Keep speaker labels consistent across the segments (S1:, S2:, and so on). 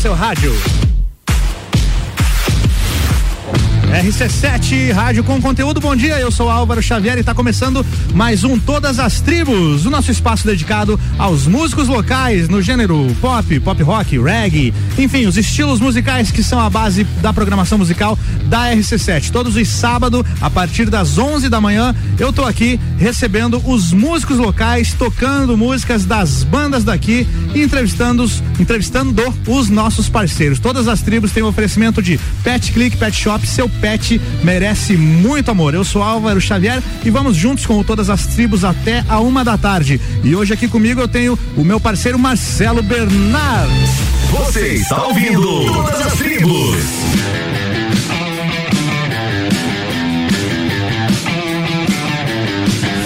S1: seu rádio. RC7, rádio com conteúdo. Bom dia, eu sou Álvaro Xavier e está começando mais um Todas as Tribos, o nosso espaço dedicado aos músicos locais no gênero pop, pop rock, reggae, enfim, os estilos musicais que são a base da programação musical da RC7. Todos os sábados, a partir das 11 da manhã, eu tô aqui recebendo os músicos locais, tocando músicas das bandas daqui e entrevistando, entrevistando os nossos parceiros. Todas as tribos têm um oferecimento de Pet Click Pet Shop, seu pet merece muito amor. Eu sou Álvaro Xavier e vamos juntos com todas as tribos até a uma da tarde. E hoje aqui comigo eu tenho o meu parceiro Marcelo Bernard.
S2: Você está ouvindo Todas as Tribos.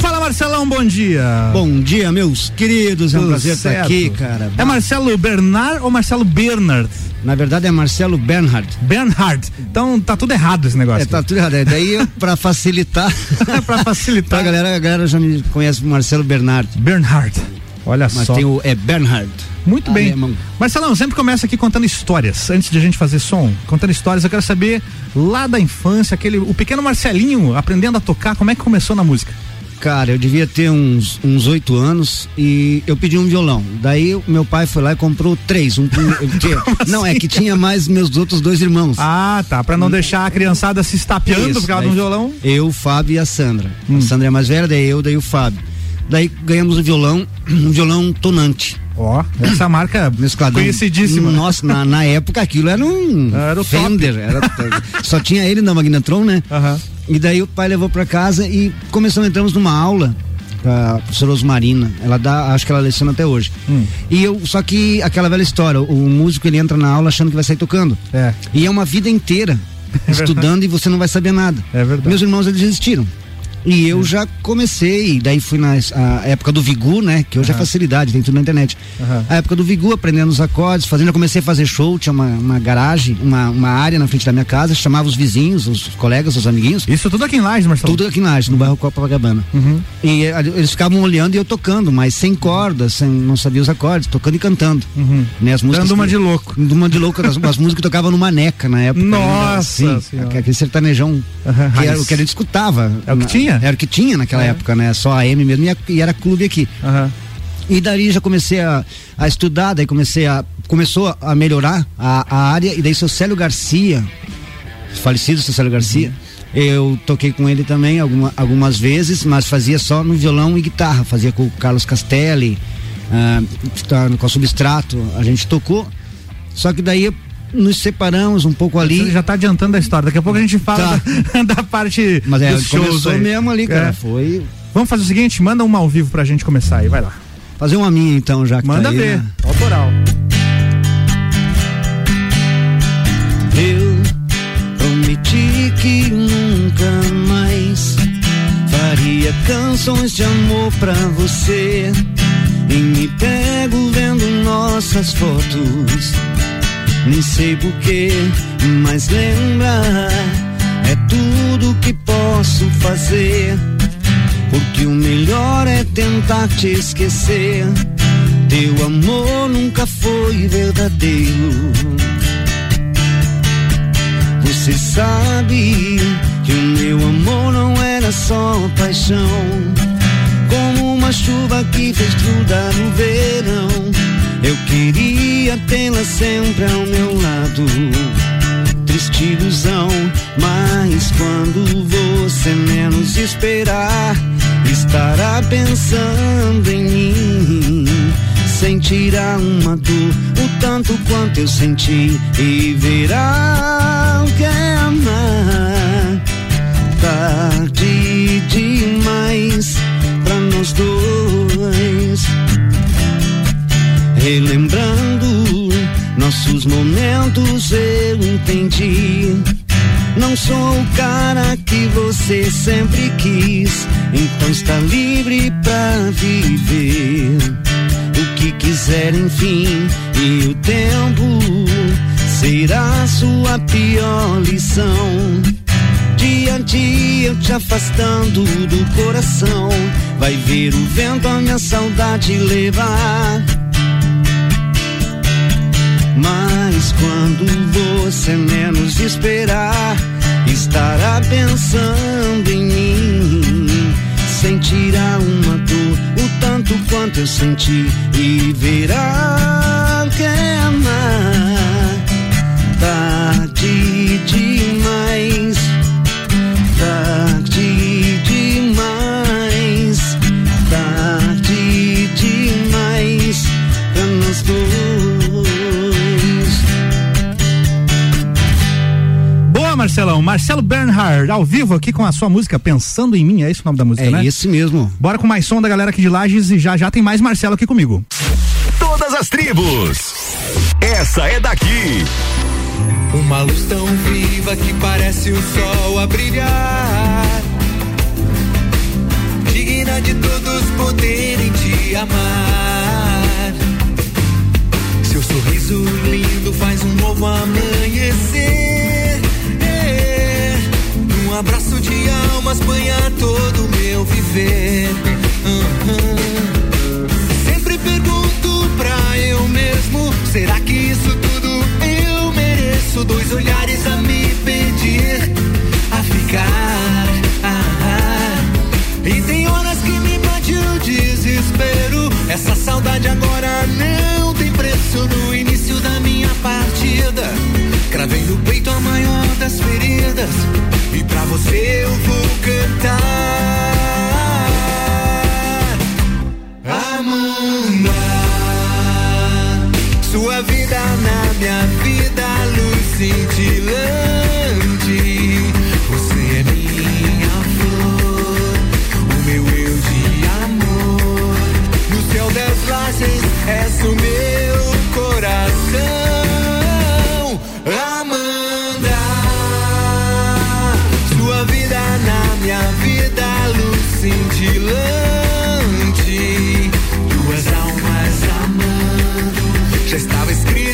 S1: Fala Marcelão, bom dia.
S3: Bom dia, meus queridos. É um prazer certo. estar aqui, cara.
S1: É Marcelo Bernard ou Marcelo Bernard?
S3: Na verdade é Marcelo Bernhard.
S1: Bernhard. Então tá tudo errado esse negócio. É,
S3: tá tudo errado. É, daí para facilitar.
S1: para facilitar.
S3: a galera, a galera já me conhece Marcelo Bernhard.
S1: Bernhard. Olha
S3: Mas
S1: só.
S3: tem o é Bernhard.
S1: Muito bem. Marcelão, sempre começa aqui contando histórias. Antes de a gente fazer som, contando histórias, eu quero saber lá da infância, aquele o pequeno Marcelinho aprendendo a tocar, como é que começou na música?
S3: Cara, eu devia ter uns uns oito anos e eu pedi um violão. Daí meu pai foi lá e comprou três. Um, porque, não, é que tinha mais meus outros dois irmãos.
S1: Ah, tá. Pra não hum. deixar a criançada se estapeando Isso, por causa de um violão.
S3: Eu, o Fábio e a Sandra. Hum. A Sandra é mais velha, daí eu, daí o Fábio. Daí ganhamos o violão, um violão tonante.
S1: Ó, oh, essa marca Mescladão. conhecidíssima.
S3: Nossa, na, na época aquilo era um
S1: era o Fender.
S3: Era, só tinha ele na Magnetron, né?
S1: Uhum.
S3: E daí o pai levou para casa e começamos, entramos numa aula a professora Osmarina, ela dá, acho que ela leciona até hoje. Hum. E eu, só que aquela velha história, o músico ele entra na aula achando que vai sair tocando.
S1: É.
S3: E é uma vida inteira é estudando e você não vai saber nada.
S1: É verdade.
S3: Meus irmãos eles desistiram. E eu já comecei, daí fui na época do Vigu, né? Que hoje uhum. é facilidade, tem tudo na internet. Uhum. A época do Vigu, aprendendo os acordes, fazendo, eu comecei a fazer show, tinha uma, uma garagem, uma, uma área na frente da minha casa, chamava os vizinhos, os colegas, os amiguinhos.
S1: Isso tudo aqui em Lages, Marcelo?
S3: Tudo aqui em Lages, no bairro Copacabana.
S1: Uhum.
S3: E eh, eles ficavam olhando e eu tocando, mas sem cordas, sem, não sabia os acordes, tocando e cantando.
S1: Uhum.
S3: Né, as músicas
S1: Dando uma de louco.
S3: Dando uma de louco, as, as músicas que tocavam numa neca na época.
S1: Nossa!
S3: Né? Sim, aquele sertanejão, que era o que a gente escutava.
S1: É o que tinha?
S3: Era o que tinha naquela naquela é. época, né? Só a M mesmo e, era clube aqui.
S1: Uhum.
S3: E daí já comecei a, a estudar, daí comecei a. Começou a melhorar a, a área, e daí seu Célio Garcia, falecido seu Célio Garcia, uhum. eu toquei com ele também alguma, algumas vezes, mas fazia só no violão e guitarra, fazia com o Carlos Castelli, uh, com o Substrato, a gente tocou. Só que daí nos separamos um pouco ali.
S1: Você já está adiantando a história. Daqui a pouco a gente fala tá. da, da, parte
S3: Mas é, dos shows aí. mesmo ali, cara. É.
S1: Foi. Vamos fazer o seguinte, manda uma ao vivo pra gente começar aí, vai lá.
S3: Fazer uma minha então, já que
S1: Manda
S3: tá aí,
S1: ver,
S3: né?
S1: autoral.
S3: Eu prometi que nunca mais faria canções de amor pra você. E me pego vendo nossas fotos nem sei porquê, mas lembra, é tudo que posso fazer. Porque o melhor é tentar te esquecer. Teu amor nunca foi verdadeiro. Você sabe que o meu amor não era só paixão. Como uma chuva que fez grudar no verão eu queria tê-la sempre ao meu lado. Triste ilusão, mas quando você menos esperar, estará pensando em mim. Sentirá uma dor, o tanto quanto eu senti, e verá o que é amar. Tarde demais pra nós dois Relembrando nossos momentos, eu entendi. Não sou o cara que você sempre quis, então está livre pra viver o que quiser, enfim. E o tempo será sua pior lição. Dia a dia eu te afastando do coração. Vai ver o vento a minha saudade levar Mas quando você menos esperar, estará pensando em mim. Sentirá uma dor, o tanto quanto eu senti, e verá que é amar. Tarde demais, tarde demais, tarde demais pra nós dois.
S1: Marcelão. Marcelo Bernhard, ao vivo aqui com a sua música Pensando em Mim. É esse o nome da música,
S3: É
S1: né?
S3: esse mesmo.
S1: Bora com mais som da galera aqui de Lages e já já tem mais Marcelo aqui comigo.
S2: Todas as tribos. Essa é daqui.
S4: Uma luz tão viva que parece o sol a brilhar. Digna de todos poderem te amar. Seu sorriso lindo faz um novo amanhecer. Um abraço de almas banha todo o meu viver. Aham. Sempre pergunto pra eu mesmo: será que isso tudo eu mereço? Dois olhares a me pedir, a ficar. Ah. E tem horas que me bate o desespero. Essa saudade agora não tem preço. No início da minha partida, cravei no peito a maior das feridas. Pra você eu vou cantar. Amanda, sua vida na minha vida, luz cintilante. Você é minha flor, o meu eu de amor. No céu das lajes és o meu coração. Amando, já estava escrito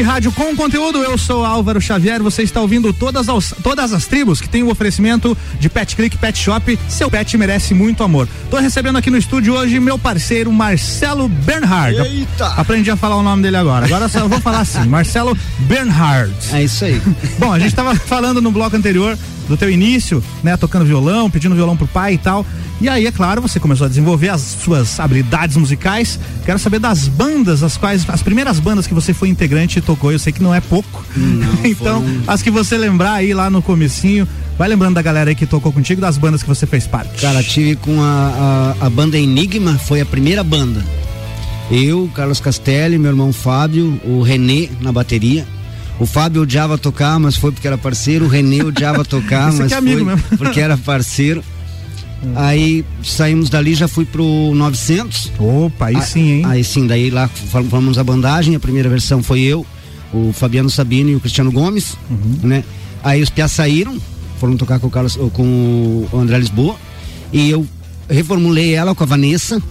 S1: RC7 Rádio com conteúdo, eu sou Álvaro Xavier, você está ouvindo todas as, todas as tribos que tem o oferecimento de Pet Click Pet Shop, seu pet merece muito amor. Tô recebendo aqui no estúdio hoje meu parceiro Marcelo Bernhard.
S3: Eita!
S1: Aprendi a falar o nome dele agora, agora só vou falar assim, Marcelo Bernhard.
S3: É isso aí.
S1: Bom, a gente tava falando no bloco anterior do teu início, né, tocando violão, pedindo violão pro pai e tal. E aí, é claro, você começou a desenvolver as suas habilidades musicais. Quero saber das bandas, as quais as primeiras bandas que você foi integrante e tocou. Eu sei que não é pouco.
S3: Não,
S1: então,
S3: foram-
S1: as que você lembrar aí lá no comecinho, vai lembrando da galera aí que tocou contigo, das bandas que você fez parte.
S3: Cara, tive com a, a, a banda Enigma, foi a primeira banda. Eu, Carlos Castelli, meu irmão Fábio, o Renê na bateria. O Fábio odiava tocar, mas foi porque era parceiro. O Renê odiava tocar, mas
S1: é amigo
S3: foi
S1: mesmo.
S3: porque era parceiro. Aí saímos dali, já fui pro 900.
S1: Opa, aí
S3: Ah,
S1: sim, hein?
S3: Aí sim, daí lá formamos a bandagem, a primeira versão foi eu, o Fabiano Sabino e o Cristiano Gomes,
S1: Uhum.
S3: né? Aí os piás saíram, foram tocar com o Carlos, com o André Lisboa, e eu reformulei ela com a Vanessa,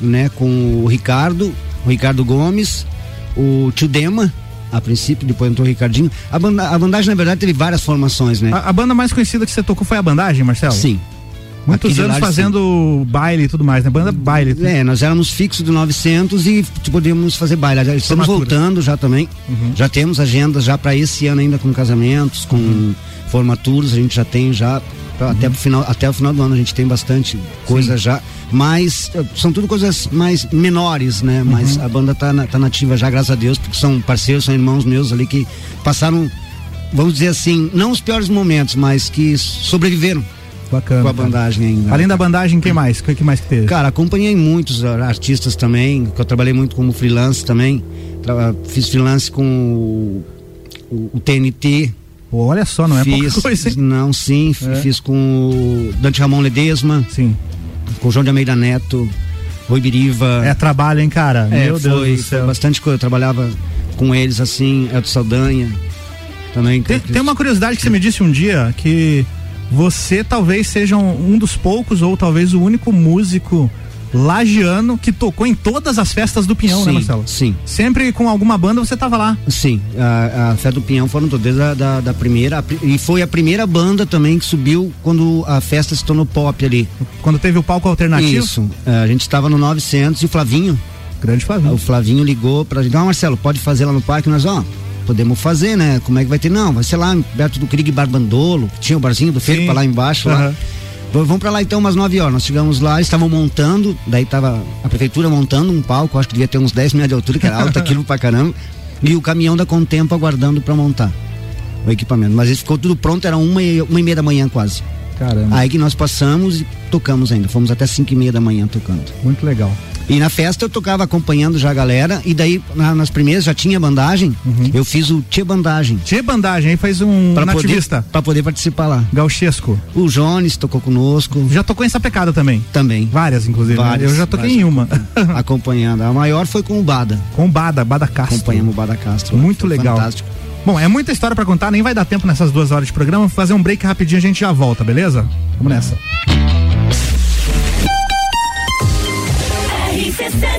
S3: né? Com o Ricardo, o Ricardo Gomes, o Tio Dema, a princípio, depois entrou o Ricardinho. A, banda, a bandagem, na verdade, teve várias formações, né?
S1: A, a banda mais conhecida que você tocou foi a Bandagem, Marcelo?
S3: Sim.
S1: Muitos anos
S3: sim.
S1: fazendo baile e tudo mais, né? Banda baile.
S3: É, nós éramos fixos do 900 e podíamos fazer baile. Estamos
S1: Formatura.
S3: voltando já também. Já temos agendas já para esse ano ainda com casamentos, com formaturas, a gente já tem já pra- até pro final, até o final do ano a gente tem bastante coisa já, mas eh, são tudo coisas mais menores, né? Mas a banda tá, na, tá nativa já, graças a Deus, porque são parceiros, são irmãos meus ali que passaram vamos dizer assim, não os piores momentos, mas que sobreviveram
S1: Bacana.
S3: com a bandagem ainda.
S1: Além da bandagem, quem mais? O que mais que teve?
S3: Cara, acompanhei muitos ah, artistas também, que eu trabalhei muito como freelance também. Tra- fiz freelance com o, o- o TNT.
S1: Pô, olha só, não é
S3: fiz,
S1: pouca coisa, hein?
S3: Não, sim,
S1: É.
S3: fiz com o Dante Ramon Ledesma,
S1: Sim.
S3: com o João de Almeida Neto, Rui Biriva.
S1: É trabalho, hein, cara?
S3: É,
S1: Meu Deus
S3: foi,
S1: do
S3: foi
S1: céu.
S3: bastante coisa. Eu trabalhava com eles assim, Elton Saldanha. Também.
S1: Tem, tem uma curiosidade que você me disse um dia que você talvez seja um, um dos poucos ou talvez o único músico lagiano que tocou em todas as festas do Pinhão,
S3: sim,
S1: né, Marcelo?
S3: Sim.
S1: Sempre com alguma banda você tava lá.
S3: Sim, a, a Fé do Pinhão foram todas da, da, da primeira, a e foi a primeira banda também que subiu quando a festa se tornou pop ali.
S1: Quando teve o palco alternativo.
S3: Isso, é, a gente estava no 900 e o Flavinho,
S1: Grande Flavinho.
S3: o Flavinho ligou pra gente, ah Marcelo, pode fazer lá no parque? Nós, ó, podemos fazer, né? Como é que vai ter? Não, vai ser lá perto do Krieg Barbandolo, que tinha o barzinho do Feiro lá embaixo, lá.
S1: Aham.
S3: V- Vamos pra lá então umas 9 horas. Nós chegamos lá, estavam montando, daí tava a prefeitura montando um palco, acho que devia ter uns 10 metros de altura, que era alto aquilo pra caramba, e o caminhão da Contempo aguardando pra montar o equipamento. Mas ele ficou tudo pronto, era uma e, uma e meia da manhã quase.
S1: Caramba,
S3: Aí que nós passamos e tocamos ainda, fomos até 5 e meia da manhã tocando.
S1: muito legal.
S3: E na festa eu tocava acompanhando já a galera, e daí na- nas primeiras já tinha bandagem, eu fiz o Tchê Bandagem.
S1: Tchê Bandagem, aí faz um
S3: Pra poder,
S1: nativista.
S3: pra poder participar lá.
S1: Gauchesco.
S3: O Jones tocou conosco
S1: Já tocou em Sapecada também.
S3: também.
S1: Várias, inclusive. né?
S3: Várias,
S1: Eu já toquei em uma.
S3: acompanhando. A maior foi com o Bada.
S1: com o Bada, Bada Castro.
S3: Acompanhamos o Bada Castro.
S1: Muito legal.
S3: Fantástico.
S1: Bom, é muita história pra contar, nem vai dar tempo nessas duas horas de programa. Vou fazer um break rapidinho, a gente já volta, beleza? Vamos nessa.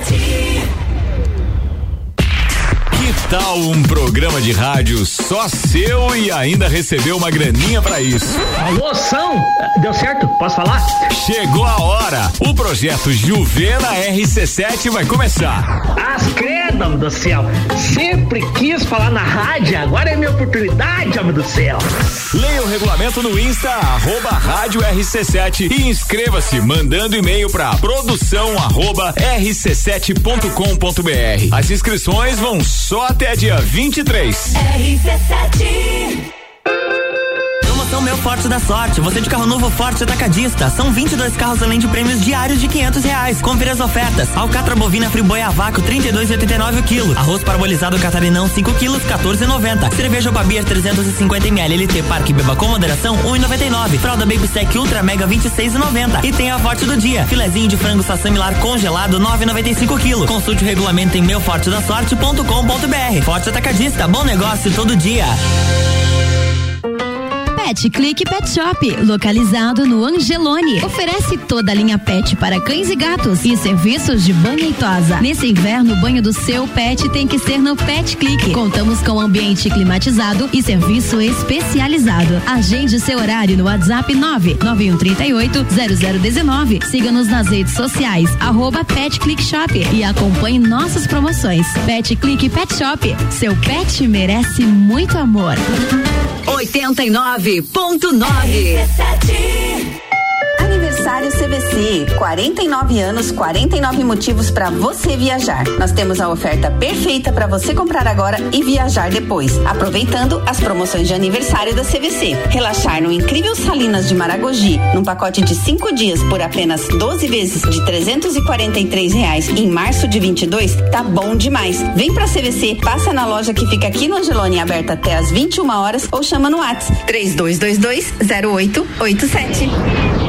S2: Que tal um programa de rádio só seu e ainda recebeu uma graninha pra isso?
S5: Alô, São? Deu certo? Posso falar?
S2: Chegou a hora! O projeto Juvena RC7 vai começar.
S5: As credo, homem do céu. Sempre quis falar na rádio, agora é minha oportunidade, homem do céu.
S2: Leia o regulamento no Insta, arroba Rádio RC7 e inscreva-se mandando e-mail pra produção arroba rc7.com.br. As inscrições vão só até dia 23.
S6: Promoção Meu Forte da Sorte. Você de carro novo Forte Atacadista. São 22 carros além de prêmios diários de 500 reais. Confira as ofertas. Alcatra bovina friboi a vácuo 32,89 o quilo. Arroz parbolizado catarinão 5 quilos 14,90. Cerveja Babir 350 ml LT Parque Beba com moderação 1,99. Fralda Baby Sec Ultra Mega 26,90. E tem a Forte do dia. Filezinho de frango sassamilar congelado 9,95 quilo. Consulte o regulamento em meufortedasorte.com.br. Forte Atacadista. Bom negócio todo dia.
S7: Pet Click Pet Shop, localizado no Angelone. Oferece toda a linha pet para cães e gatos e serviços de banho e tosa. Nesse inverno, o banho do seu pet tem que ser no Pet Click. Contamos com ambiente climatizado e serviço especializado. Agende seu horário no WhatsApp 99138 0019. Siga-nos nas redes sociais, arroba Pet Click Shop e acompanhe nossas promoções. Pet Click Pet Shop. Seu pet merece muito amor.
S8: 89.9 Aniversário CVC, 49 anos, 49 motivos para você viajar. Nós temos a oferta perfeita para você comprar agora e viajar depois, aproveitando as promoções de aniversário da CVC. Relaxar no incrível Salinas de Maragogi, num pacote de 5 dias por apenas 12 vezes de 343 reais em março de 22, tá bom demais. Vem pra CVC, passa na loja que fica aqui no Angelone, aberta até às 21 horas ou chama no WhatsApp 3222 0887.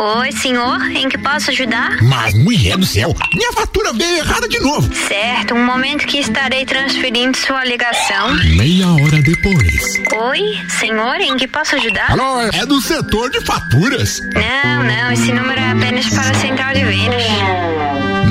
S9: Oi, senhor, em que posso ajudar?
S10: Mas, mulher do céu, minha fatura veio errada de novo.
S9: Certo, um momento que estarei transferindo sua ligação.
S10: Meia hora depois.
S9: Oi, senhor, em que posso ajudar?
S10: Alô, é do setor de faturas.
S9: Não, não, esse número é apenas para a central de vendas.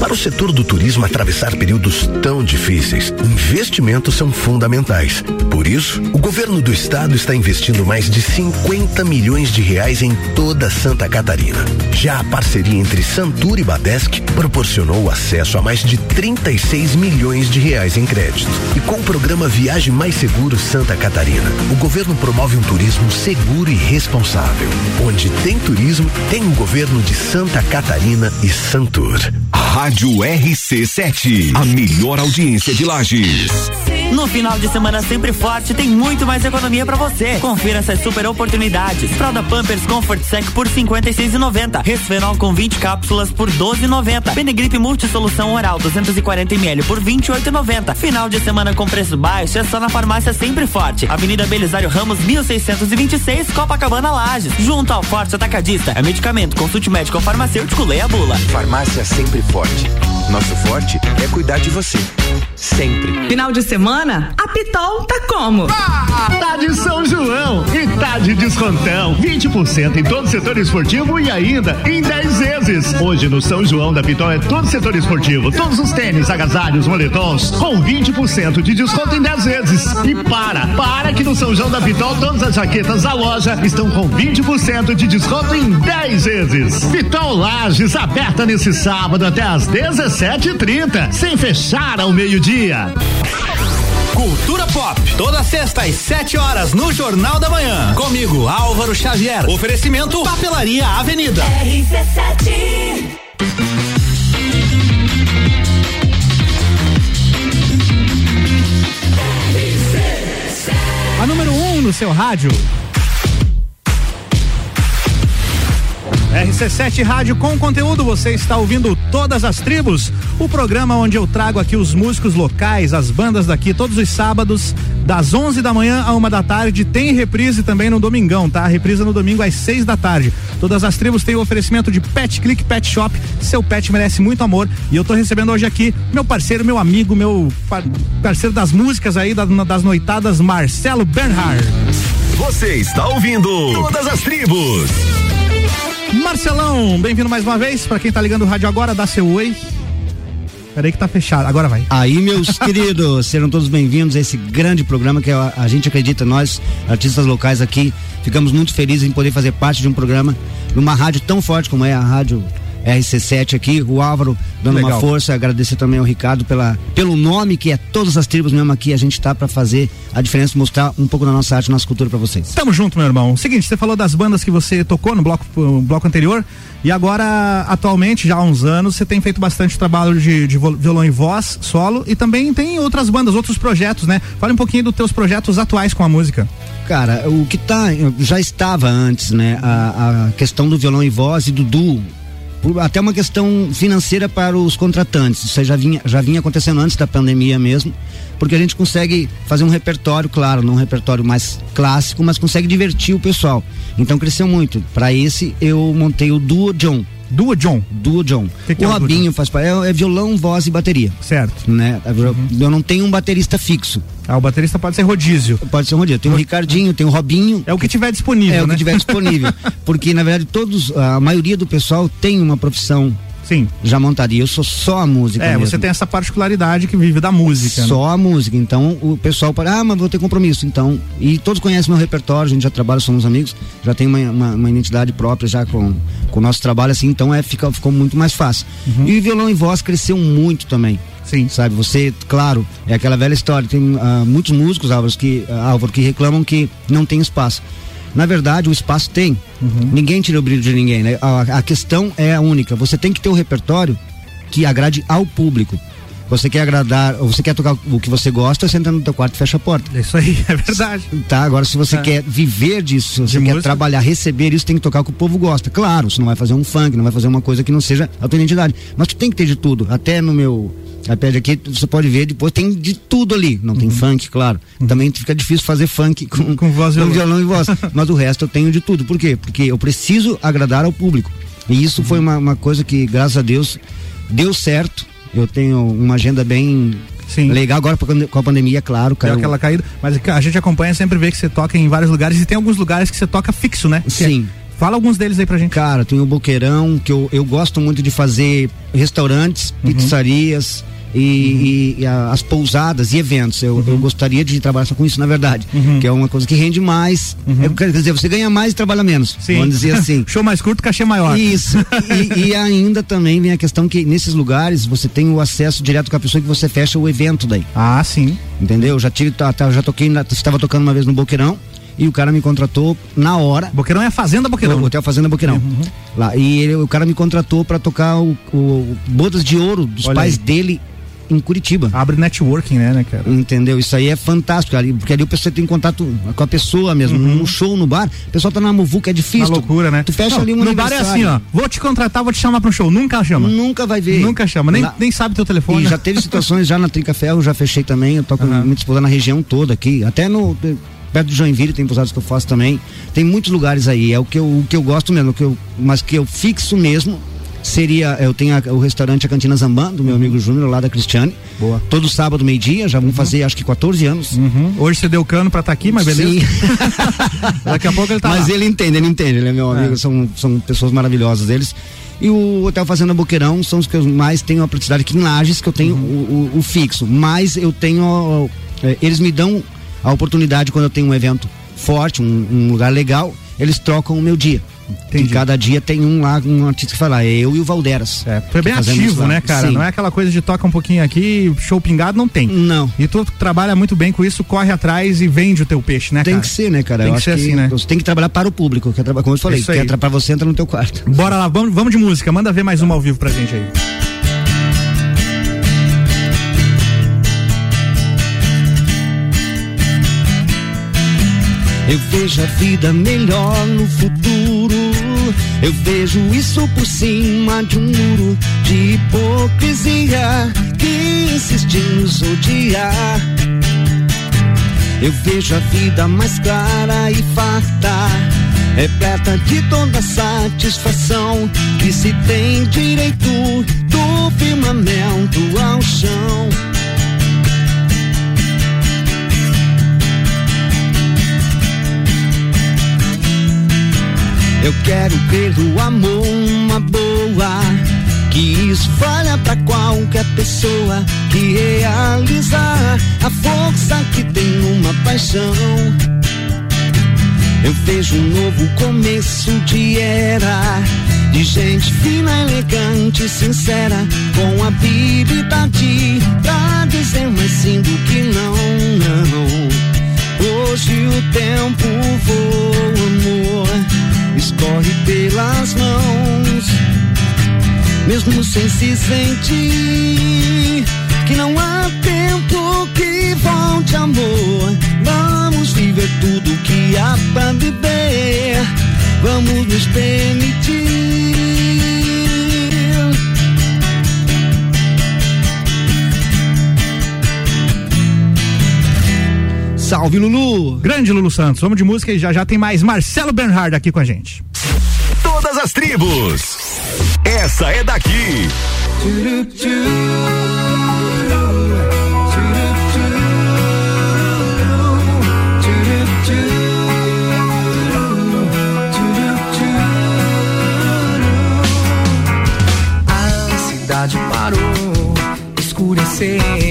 S11: Para o setor do turismo atravessar períodos tão difíceis, investimentos são fundamentais. Por isso, o governo do estado está investindo mais de 50 milhões de reais em toda Santa Catarina. Já a parceria entre Santur e Badesc proporcionou acesso a mais de 36 milhões de reais em crédito. E com o programa Viagem Mais Seguro Santa Catarina, o governo promove um turismo seguro e responsável. Onde tem turismo, tem o governo de Santa Catarina e Santur.
S2: Rádio RC7, a melhor audiência de Lages.
S6: No final de semana sempre forte tem muito mais economia para você. Confira essas super oportunidades. Fralda Pampers Comfort Sec por 56,90. Resfenol com 20 cápsulas por 12,90. Benegripe Multisolução Oral 240 ml por 28,90. Final de semana com preço baixo é só na farmácia sempre forte. Avenida Belisário Ramos 1626, Copacabana Lages. Junto ao Forte Atacadista. É medicamento, consulte médico ou farmacêutico, leia a bula.
S12: Farmácia sempre forte. Nosso forte é cuidar de você. Sempre.
S13: Final de semana, a Pitol tá como?
S14: Ah, tá de São João e tá de descontão. 20% em todo o setor esportivo e ainda em 10 vezes. Hoje no São João da Pitol é todo setor esportivo, todos os tênis, agasalhos, moletons com 20% de desconto em 10 vezes. E para, para que no São João da Pitol todas as jaquetas da loja estão com 20% de desconto em 10 vezes. Pitol Lages aberta nesse sábado até às 17h30, sem fechar ao meio-dia.
S1: Cultura Pop, toda sexta às 7 horas no Jornal da Manhã. Comigo, Álvaro Xavier. Oferecimento Papelaria Avenida.
S8: RC7
S1: A número 1 um no seu rádio. RC7 Rádio com conteúdo, você está ouvindo Todas as Tribos, o programa onde eu trago aqui os músicos locais, as bandas daqui, todos os sábados, das 11 da manhã a uma da tarde. Tem reprise também no domingão, tá? Reprisa no domingo às 6 da tarde. Todas as Tribos tem o oferecimento de Pet Click Pet Shop. Seu pet merece muito amor. E eu tô recebendo hoje aqui meu parceiro, meu amigo, meu parceiro das músicas aí, das noitadas, Marcelo Bernhard.
S2: Você está ouvindo Todas as Tribos.
S1: Marcelão, bem-vindo mais uma vez. Para quem tá ligando o rádio agora, dá seu oi. Peraí que tá fechado, agora vai.
S15: Aí, meus queridos, serão todos bem-vindos a esse grande programa que a, a, gente acredita, nós, artistas locais aqui, ficamos muito felizes em poder fazer parte de um programa numa rádio tão forte como é a Rádio
S3: RC7 aqui, o Álvaro dando
S1: Legal.
S3: uma força, agradecer também ao Ricardo pela, pelo nome que é todas as tribos mesmo aqui, a gente tá para fazer a diferença, mostrar um pouco da nossa arte, nossa cultura para vocês.
S1: Tamo junto, meu irmão. Seguinte, você falou das bandas que você tocou no bloco, no bloco anterior e agora, atualmente, já há uns anos, você tem feito bastante trabalho de, de violão e voz solo e também tem outras bandas, outros projetos, né? Fale um pouquinho dos teus projetos atuais com a música.
S3: Cara, o que tá, já estava antes, né? A, a questão do violão e voz e do duo. Até uma questão financeira para os contratantes. Isso já vinha, já vinha acontecendo antes da pandemia mesmo. Porque a gente consegue fazer um repertório, claro, não um repertório mais clássico, mas consegue divertir o pessoal. Então cresceu muito. Para esse eu montei o Duo John.
S1: Duo John?
S3: Duo John.
S1: Que que
S3: o
S1: é o Duo
S3: Robinho faz parte. É, é violão, voz e bateria.
S1: Certo.
S3: Né? Eu- Eu não tenho um baterista fixo.
S1: Ah, o baterista pode ser rodízio.
S3: Pode ser um rodízio. Tem o Ricardinho, tem o Robinho.
S1: É o que tiver disponível,
S3: É o
S1: né?
S3: que tiver disponível. Porque, na verdade, todos, a maioria do pessoal tem uma profissão
S1: Sim.
S3: já montada. E eu sou só a música.
S1: É,
S3: mesmo.
S1: você tem essa particularidade que vive da música. né?
S3: Só a música. Então o pessoal para, ah, mas vou ter compromisso. Então, e todos conhecem meu repertório, a gente já trabalha, somos amigos, já tem uma, uma, uma identidade própria já com, o nosso trabalho, assim, então é, fica, ficou muito mais fácil. E o violão e voz cresceu muito também.
S1: Sim.
S3: Sabe, você, claro, é aquela velha história. Tem ah, muitos músicos, Álvaro, que, ah, Álvaro, que reclamam que não tem espaço. Na verdade, o espaço tem. Ninguém tira o brilho de ninguém, né? A, a questão é a única. Você tem que ter o repertório que agrade ao público. Você quer agradar, ou você quer tocar o que você gosta, você entra no teu quarto e fecha a porta.
S1: Isso aí, é verdade.
S3: Tá, agora se você
S1: É.
S3: quer viver disso, se você
S1: De
S3: quer
S1: música.
S3: trabalhar, receber isso, tem que tocar o que o povo gosta. Claro, você não vai fazer um funk, não vai fazer uma coisa que não seja a tua identidade. Mas tu tem que ter de tudo. Até no meu iPad aqui, você pode ver, depois tem de tudo ali. Não tem funk, claro. Também fica difícil fazer funk com,
S1: Uhum. Com voz e
S3: com
S1: violão.
S3: e voz. Mas o resto eu tenho de tudo. Por quê? Porque eu preciso agradar ao público. E isso foi uma, uma coisa que, graças a Deus, deu certo. Eu tenho uma agenda bem legal agora com a pandemia, claro,
S1: Deu
S3: cara.
S1: aquela caída. Mas a gente acompanha sempre vê que você toca em vários lugares e tem alguns lugares que você toca fixo, né? É-
S3: Sim.
S1: Fala alguns deles aí pra gente.
S3: Cara, tem o Boqueirão, que eu, eu gosto muito de fazer restaurantes,
S1: Uhum.
S3: E, e- e a- as pousadas e eventos. Eu,
S1: Uhum.
S3: eu gostaria de trabalhar só com isso, na verdade. Que é uma coisa que rende mais. É, quer dizer, você ganha mais e trabalha menos.
S1: Uhum. Sim.
S3: Vamos dizer assim.
S1: Show mais curto, cachê maior.
S3: Isso. E, e ainda também vem a questão que nesses lugares você tem o acesso direto com a pessoa que você fecha o evento daí.
S1: Ah, sim.
S3: Entendeu? Já tive, já toquei, estava tocando uma vez no Boqueirão e o cara me contratou na hora.
S1: Boqueirão é a Fazenda Boqueirão.
S3: O Hotel Fazenda Boqueirão. Lá. E ele- o cara me contratou para tocar o, o Bodas de Ouro dos
S1: Olha
S3: pais
S1: aí.
S3: dele em Curitiba.
S1: Abre networking, né, né, cara?
S3: Entendeu? Isso aí é fantástico, ali, porque ali o pessoal tem contato com a pessoa mesmo. No show, no bar, o pessoal tá na muvuca, é difícil.
S1: Uma loucura, né?
S3: Tu fecha
S1: Não,
S3: ali um
S1: No bar é assim, ó. Vou te contratar, vou te chamar pra um show. Nunca chama.
S3: Nunca vai ver.
S1: Nunca chama. Nem,
S3: Lá-
S1: nem sabe teu telefone.
S3: E já teve situações já na Trinca Ferro, já fechei também. Eu toco muito esposa na região toda aqui. Até no. Perto de Joinville tem pousadas que eu faço também. Tem muitos lugares aí. É o que eu, o que eu gosto mesmo, que eu, mas que eu fixo mesmo seria. Eu tenho a- o restaurante A Cantina Zambã, do meu amigo Júnior, lá da Cristiane.
S1: Boa.
S3: Todo sábado, meio-dia, já vamos fazer acho que 14 anos.
S1: Uhum. Hoje você deu cano pra estar aqui, mas beleza.
S3: Sim.
S1: Daqui a pouco ele tá
S3: Mas
S1: lá.
S3: ele entende, ele entende, ele é meu amigo,
S1: É.
S3: são, são pessoas maravilhosas eles. E o Hotel Fazenda Boqueirão são os que eu mais tenho a praticidade aqui em Lages, que eu tenho
S1: Uhum.
S3: o, o- o fixo. Mas eu tenho. eh, eles me dão a oportunidade quando eu tenho um evento forte, um, um lugar legal, eles trocam o meu dia. E cada dia tem um lá, um artista que fala, é eu e o Valderas.
S1: É, tu é bem
S3: que
S1: ativo, né, cara?
S3: Sim.
S1: Não é aquela coisa de toca um pouquinho aqui, show pingado, não tem.
S3: Não.
S1: E tu trabalha muito bem com isso, corre atrás e vende o teu peixe, né,
S3: Tem
S1: cara?
S3: que ser, né, cara?
S1: Tem
S3: Eu
S1: que ser assim, né?
S3: Você tem que trabalhar para o público, quer traba- como eu falei, quer tra- pra você entra no teu quarto.
S1: Bora lá, vamos, vamos de música. Manda ver mais uma ao vivo pra gente aí.
S16: Eu vejo a vida melhor no futuro. Eu vejo isso por cima de um muro de hipocrisia que insiste em nos odiar. Eu vejo a vida mais clara e farta, repleta de toda satisfação que se tem direito do firmamento ao chão. Eu quero ver o amor, uma boa. Que esfalha pra qualquer pessoa que realizar a força que tem uma paixão.
S3: Eu vejo um novo começo de era. De gente fina, elegante, sincera, com habilidade pra dizer mais sim do que não, não. Hoje o tempo voa corre pelas mãos, mesmo sem se sentir que não há tempo que volte amor. Vamos viver tudo que há pra viver, vamos nos permitir.
S1: Salve Lulu! Grande Lulu Santos, vamos de música e já já tem mais Marcelo Bernhard aqui com a gente
S2: as tribos. Essa é daqui.
S17: A cidade parou, escureceu.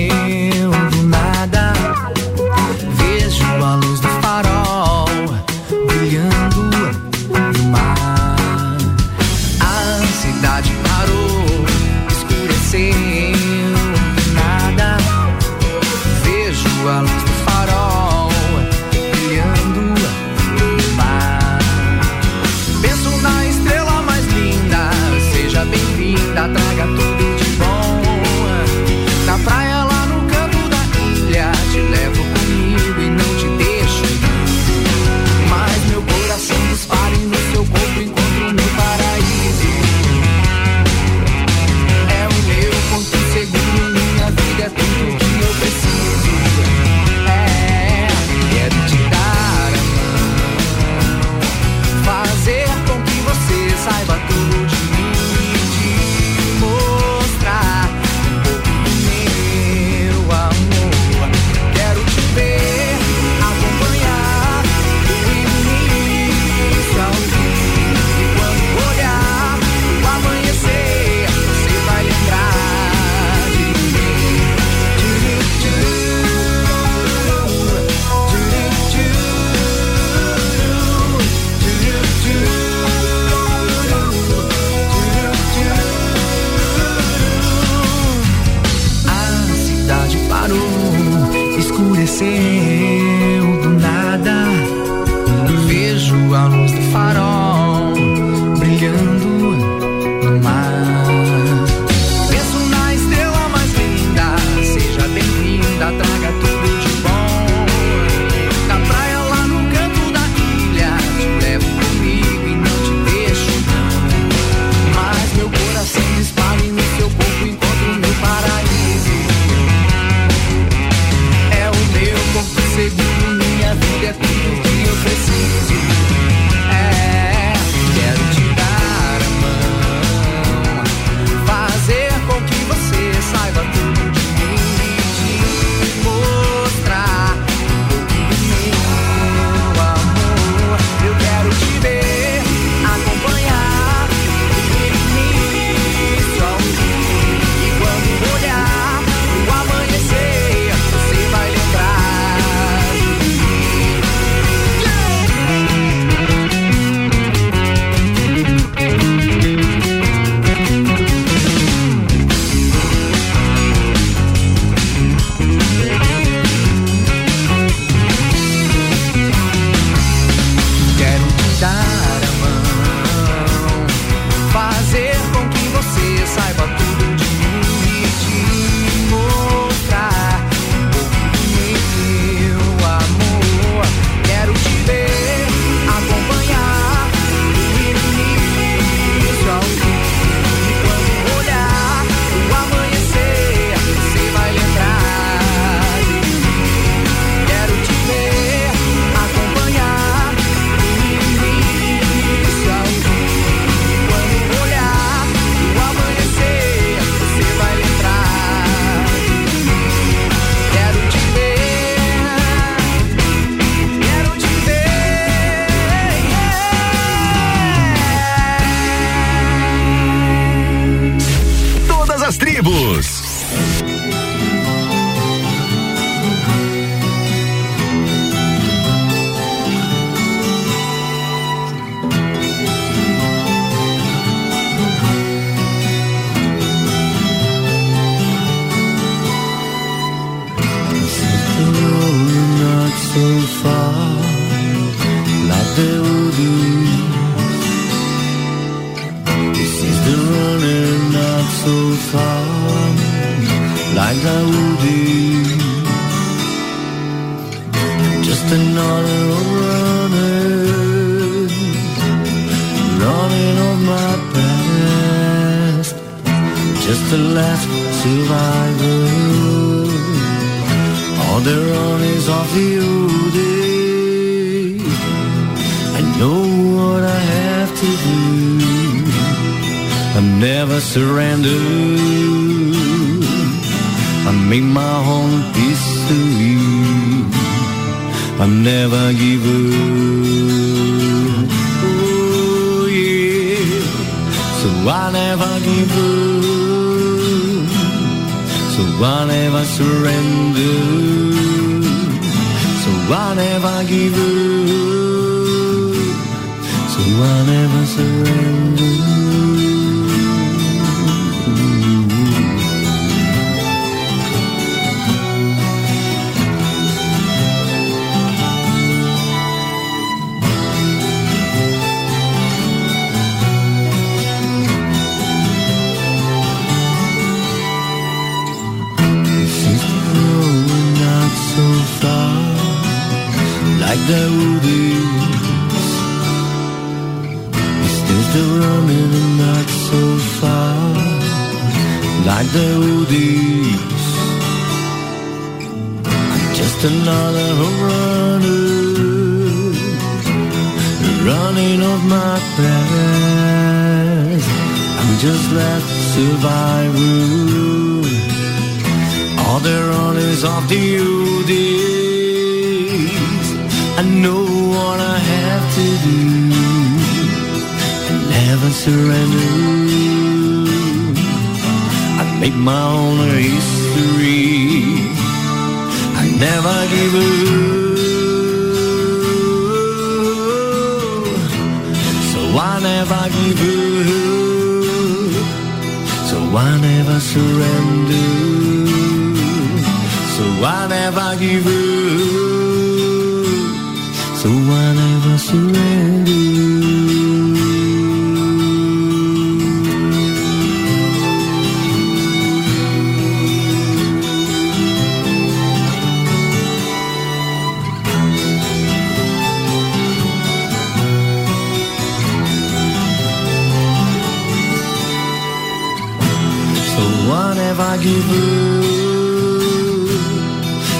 S18: never give up.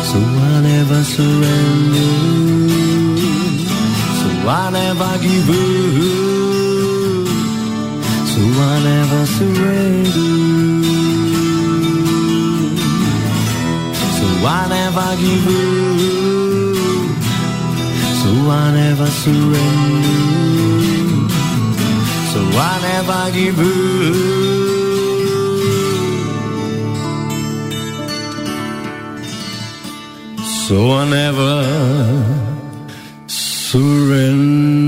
S18: So I never surrender. So I never give up. So I never surrender. So I never give up. So I never surrender. So I never give up. So I never surrender.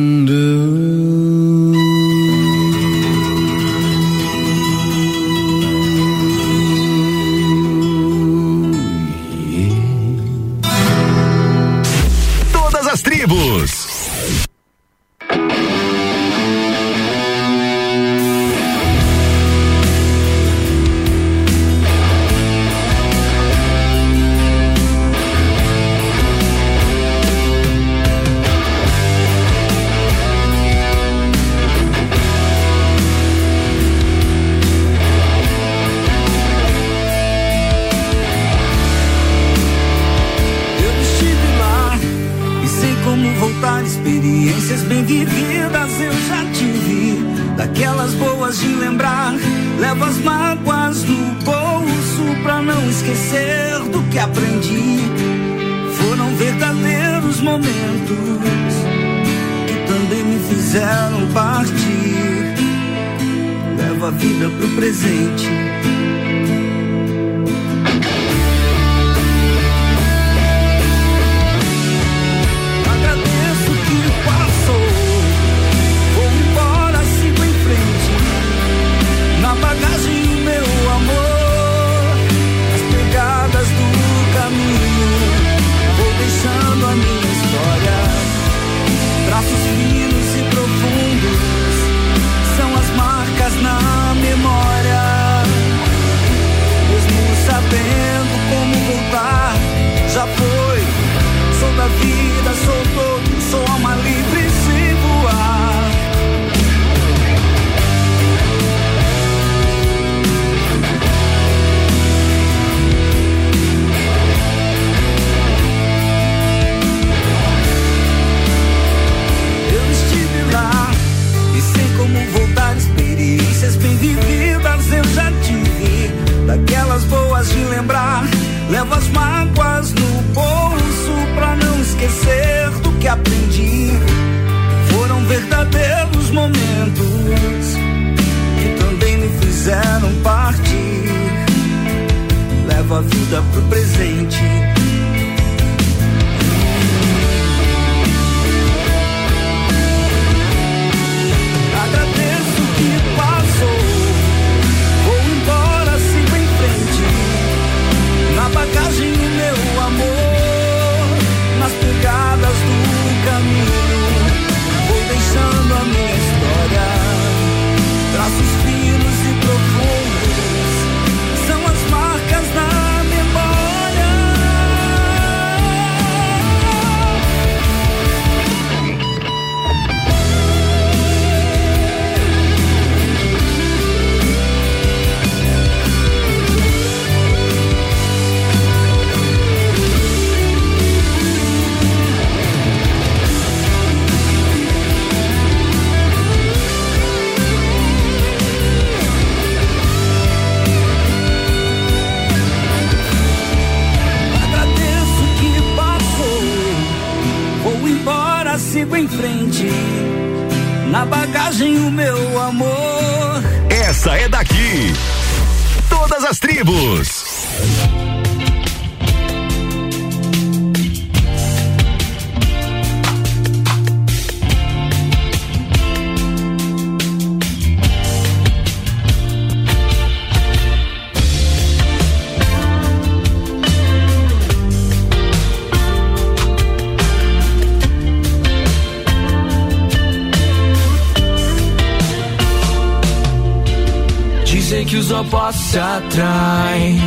S19: Se atraem.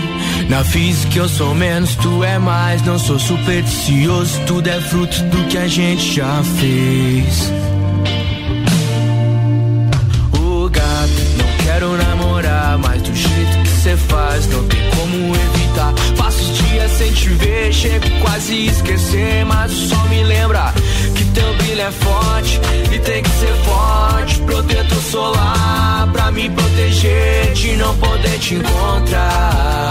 S19: Na física eu sou menos, tu é mais. Não sou supersticioso, tudo é fruto do que a gente já fez. Ô gato, não quero namorar, mas do jeito que cê faz, não tem como evitar. Passo os dias sem te ver, chego quase esquecer, mas o sol me lembra que teu brilho é forte e tem que ser forte. Protetor solar pra me proteger de não poder te encontrar.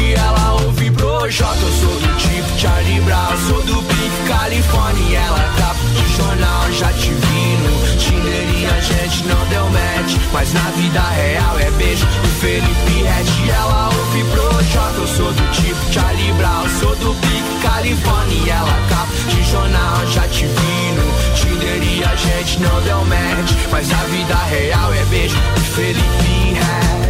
S19: E ela ouve Projota, eu sou do tipo Charlie Brown, sou do Big California. Ela tá de jornal, já te vi gente não deu match. Mas na vida real é beijo do Felipe Red. Ela ouve Projota, eu sou do tipo Charlie Brown, sou do Big California. Ela capa de jornal, já te vi no Tinder e a gente não deu match. Mas na vida real é beijo do Felipe Red.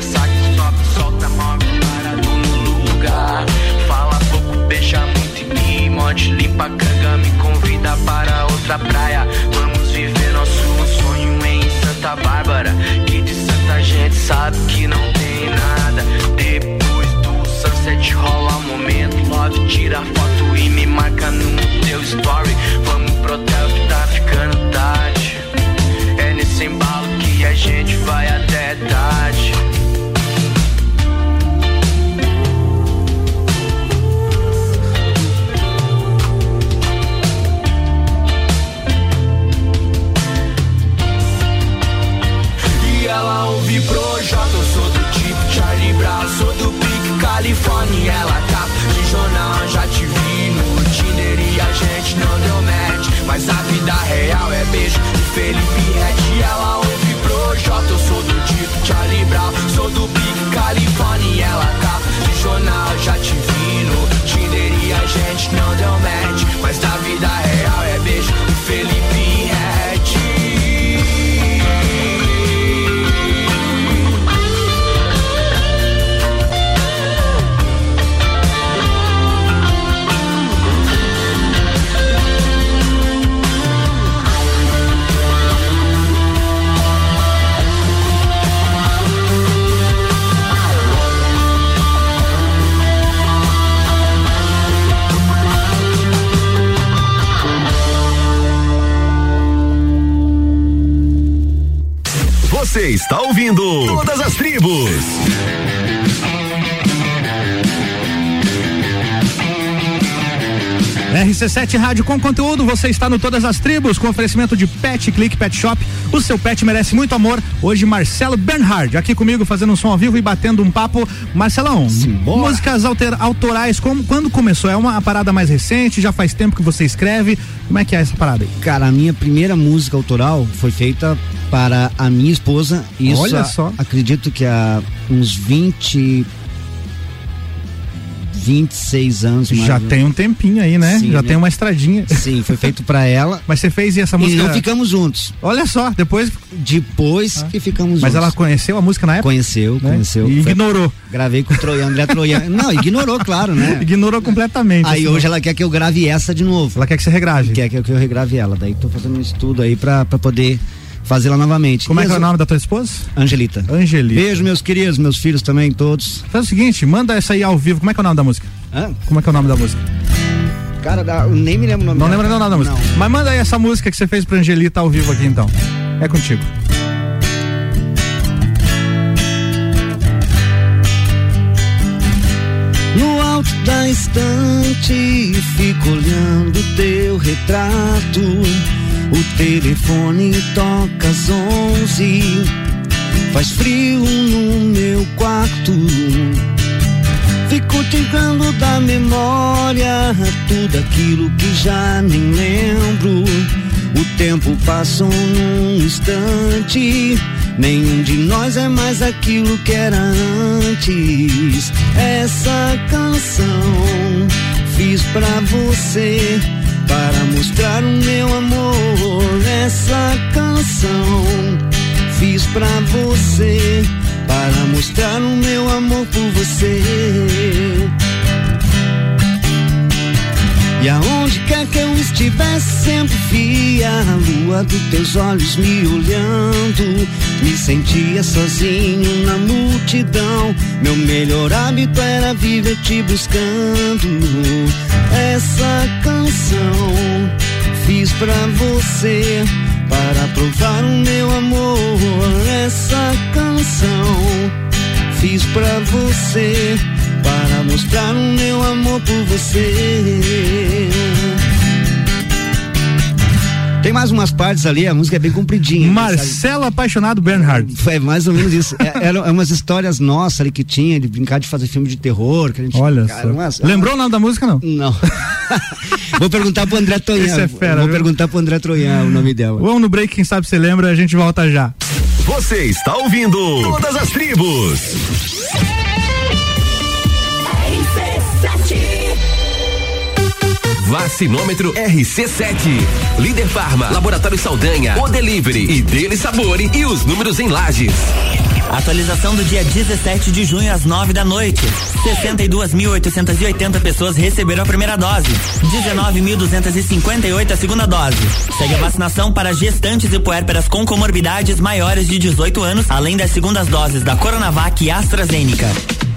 S19: Saco, sobe, solta, move, parado no lugar. Fala pouco, beija muito e me morde. Limpa a canga, me convida para outra praia. Vamos viver nosso sonho em Santa Bárbara. Que de Santa gente sabe que não tem nada. Depois do sunset rola um momento love Tira foto e me marca no teu story Vamos pro hotel que tá ficando tarde É nesse embalo que a gente vai até Projota, eu sou do tipo Charlie Brown, sou do Big California. Ela tá de jornal, já te vi no Tinder e a gente não deu match. Mas a vida real é beijo de Felipe Red. Ela ouve Projota, eu sou do tipo Charlie Brown, sou do Big California. Ela tá de jornal, já te vi no Tinder e a gente não deu match. Mas a vida real é beijo de
S2: ouvindo Todas as Tribos.
S1: RC7 Rádio com conteúdo, você está no Todas as Tribos, com oferecimento de Pet Click Pet Shop. O seu pet merece muito amor. Hoje, Marcelo Bernhard, aqui comigo fazendo um som ao vivo e batendo um papo. Marcelão, músicas alter, autorais, como, quando começou? É uma parada mais recente? Já faz tempo que você escreve? Como é que é essa parada aí?
S15: Cara, a minha primeira música autoral foi feita para a minha esposa. Isso
S1: Olha
S15: a-
S1: só.
S15: Acredito que há uns 20. 26 anos mais
S1: Já
S15: menos.
S1: tem um tempinho aí, né?
S15: Sim,
S1: Já
S15: né?
S1: tem uma estradinha.
S15: Sim, foi feito pra ela.
S1: Mas você fez essa música?
S15: E não ficamos juntos.
S1: Olha só, depois.
S15: Depois que ficamos
S1: Mas
S15: juntos.
S1: ela conheceu a música na época?
S15: Conheceu,
S1: Né?
S15: conheceu.
S1: E
S15: Foi-
S1: ignorou.
S15: Gravei com o Troiano, André Troiano. Não, ignorou, claro, né?
S1: Ignorou completamente.
S15: Aí
S1: assim,
S15: hoje ela quer que eu grave essa de novo.
S1: Ela quer que você regrave.
S15: Quer que eu, regrave ela. Daí tô fazendo um estudo aí pra poder fazê-la novamente.
S1: Como é
S15: E
S1: que é o nome da tua esposa?
S15: Angelita.
S1: Angelita.
S15: Beijo, meus queridos, meus filhos também, todos.
S1: Faz o seguinte, manda essa aí ao vivo. Como é que é o nome da música?
S15: Hã?
S1: Como é que é o nome da música?
S15: Cara, eu nem me lembro o nome
S1: Não
S15: dela.
S1: lembra não nada da música. Mas manda aí essa música que você fez pra Angelita ao vivo aqui então. É contigo.
S3: No alto da estante, fico olhando teu retrato. O telefone toca às onze. Faz frio no meu quarto. Fico tentando da memória tudo aquilo que já nem lembro. O tempo passou num instante. Nenhum de nós é mais aquilo que era antes. Essa canção fiz pra você. Para mostrar o meu amor. Essa canção fiz pra você. Para mostrar o meu amor por você. E aonde quer que eu estivesse, sempre via a lua dos teus olhos me olhando. Me sentia sozinho na multidão. Meu melhor hábito era viver te buscando. Essa canção fiz pra você. Para provar o meu amor. Essa canção fiz pra você para mostrar o meu amor por você. Tem mais umas partes ali, a música é bem compridinha.
S1: Marcelo Apaixonado Bernhard.
S15: Foi mais ou menos isso. É, eram umas histórias nossas ali que tinha, de brincar de fazer filme de terror. Que a gente,
S1: Olha
S15: cara,
S1: só.
S15: umas-
S1: Lembrou o nome da música não?
S15: Não. Vou perguntar pro André Troian.
S1: Esse é fera,
S15: Vou
S1: viu?
S15: perguntar pro André Troian o nome dela.
S1: Vamos no break, quem sabe você lembra, a gente volta já.
S2: Você está ouvindo Todas as Tribos. Vacinômetro RC7. Líder Farma, Laboratório Saldanha, O Delivery e Dele Sabore e os números em lajes.
S6: Atualização do dia 17 de junho às 9 da noite. 62.880 pessoas receberam a primeira dose. 19.258 a segunda dose. Segue a vacinação para gestantes e puérperas com comorbidades maiores de 18 anos, além das segundas doses da Coronavac e AstraZeneca.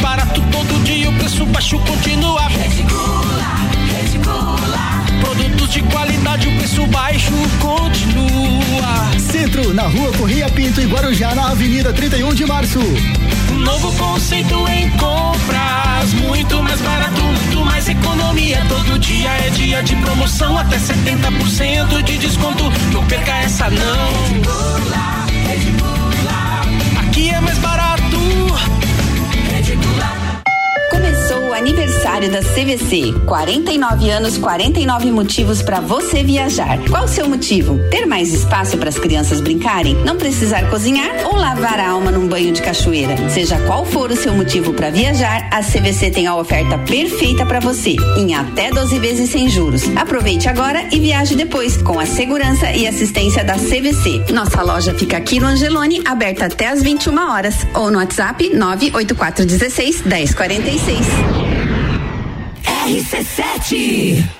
S17: Barato todo dia, o preço baixo continua.
S20: Reticula, reticula.
S17: Produtos de qualidade, o preço baixo continua.
S21: Centro, na rua Corria Pinto e Guarujá, na Avenida 31 de Março.
S17: Novo conceito em compras, muito mais barato, muito mais economia. Todo dia é dia de promoção, até 70% de desconto. Não perca essa não. Aqui
S8: Começou o aniversário da CVC. 49 anos, 49 motivos para você viajar. Qual o seu motivo? Ter mais espaço para as crianças brincarem? Não precisar cozinhar ou lavar a alma num banho de cachoeira? Seja qual for o seu motivo para viajar, a CVC tem a oferta perfeita para você, em até 12 vezes sem juros. Aproveite agora e viaje depois, com a segurança e assistência da CVC. Nossa loja fica aqui no Angelone, aberta até às 21 horas, ou no WhatsApp 98416 1046.
S20: RC7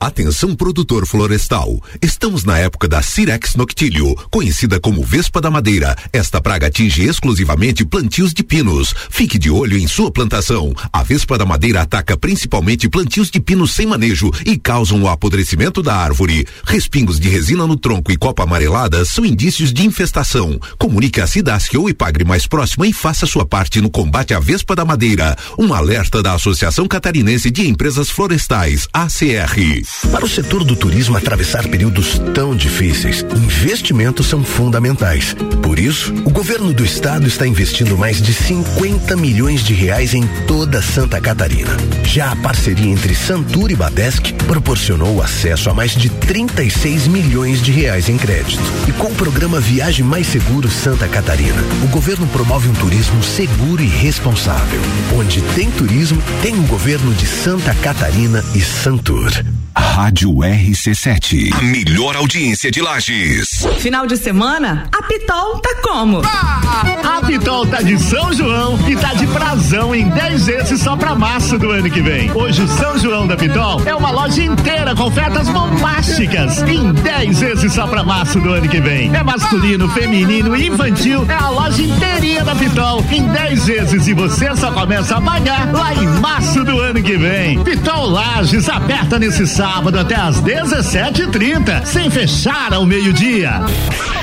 S22: Atenção produtor florestal. Estamos na época da Cirex noctilio, conhecida como Vespa da Madeira. Esta praga atinge exclusivamente plantios de pinos. Fique de olho em sua plantação. A Vespa da Madeira ataca principalmente plantios de pinos sem manejo e causam o apodrecimento da árvore. Respingos de resina no tronco e copa amarelada são indícios de infestação. Comunique a Cidasc ou Ipagre mais próxima e faça sua parte no combate à Vespa da Madeira. Um alerta da Associação Catarinense de Empresas Florestais, ACR.
S11: Para o setor do turismo atravessar períodos tão difíceis, investimentos são fundamentais. Por isso, o governo do estado está investindo mais de 50 milhões de reais em toda Santa Catarina. Já a parceria entre Santur e Badesc proporcionou acesso a mais de 36 milhões de reais em crédito. E com o programa Viagem Mais Seguro Santa Catarina, o governo promove um turismo seguro e responsável. Onde tem turismo, tem o governo de Santa Catarina e Santur.
S2: Rádio RC7. A melhor audiência de Lages.
S13: Final de semana, a Pitol tá como?
S14: A Pitol tá de São João e tá de prazão em 10 vezes só pra março do ano que vem. Hoje o São João da Pitol é uma loja inteira com ofertas bombásticas em 10 vezes só pra março do ano que vem. É masculino, feminino e infantil, é a loja inteirinha da Pitol em 10 vezes e você só começa a pagar lá em março do ano que vem. Pitol Lages aberta nesse sábado até às 17h30, sem fechar ao meio-dia.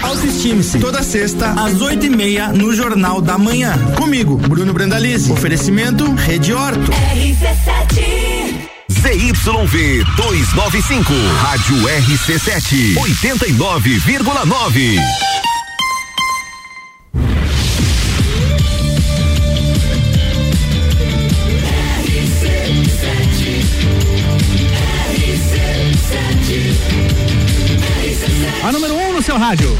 S23: Autoestime-se. Toda sexta, às oito e meia, no Jornal da Manhã. Comigo, Bruno Brandalize. Oferecimento Rede Horto.
S2: ZYV 295. Rádio RC7. 89,9.
S1: Rádio.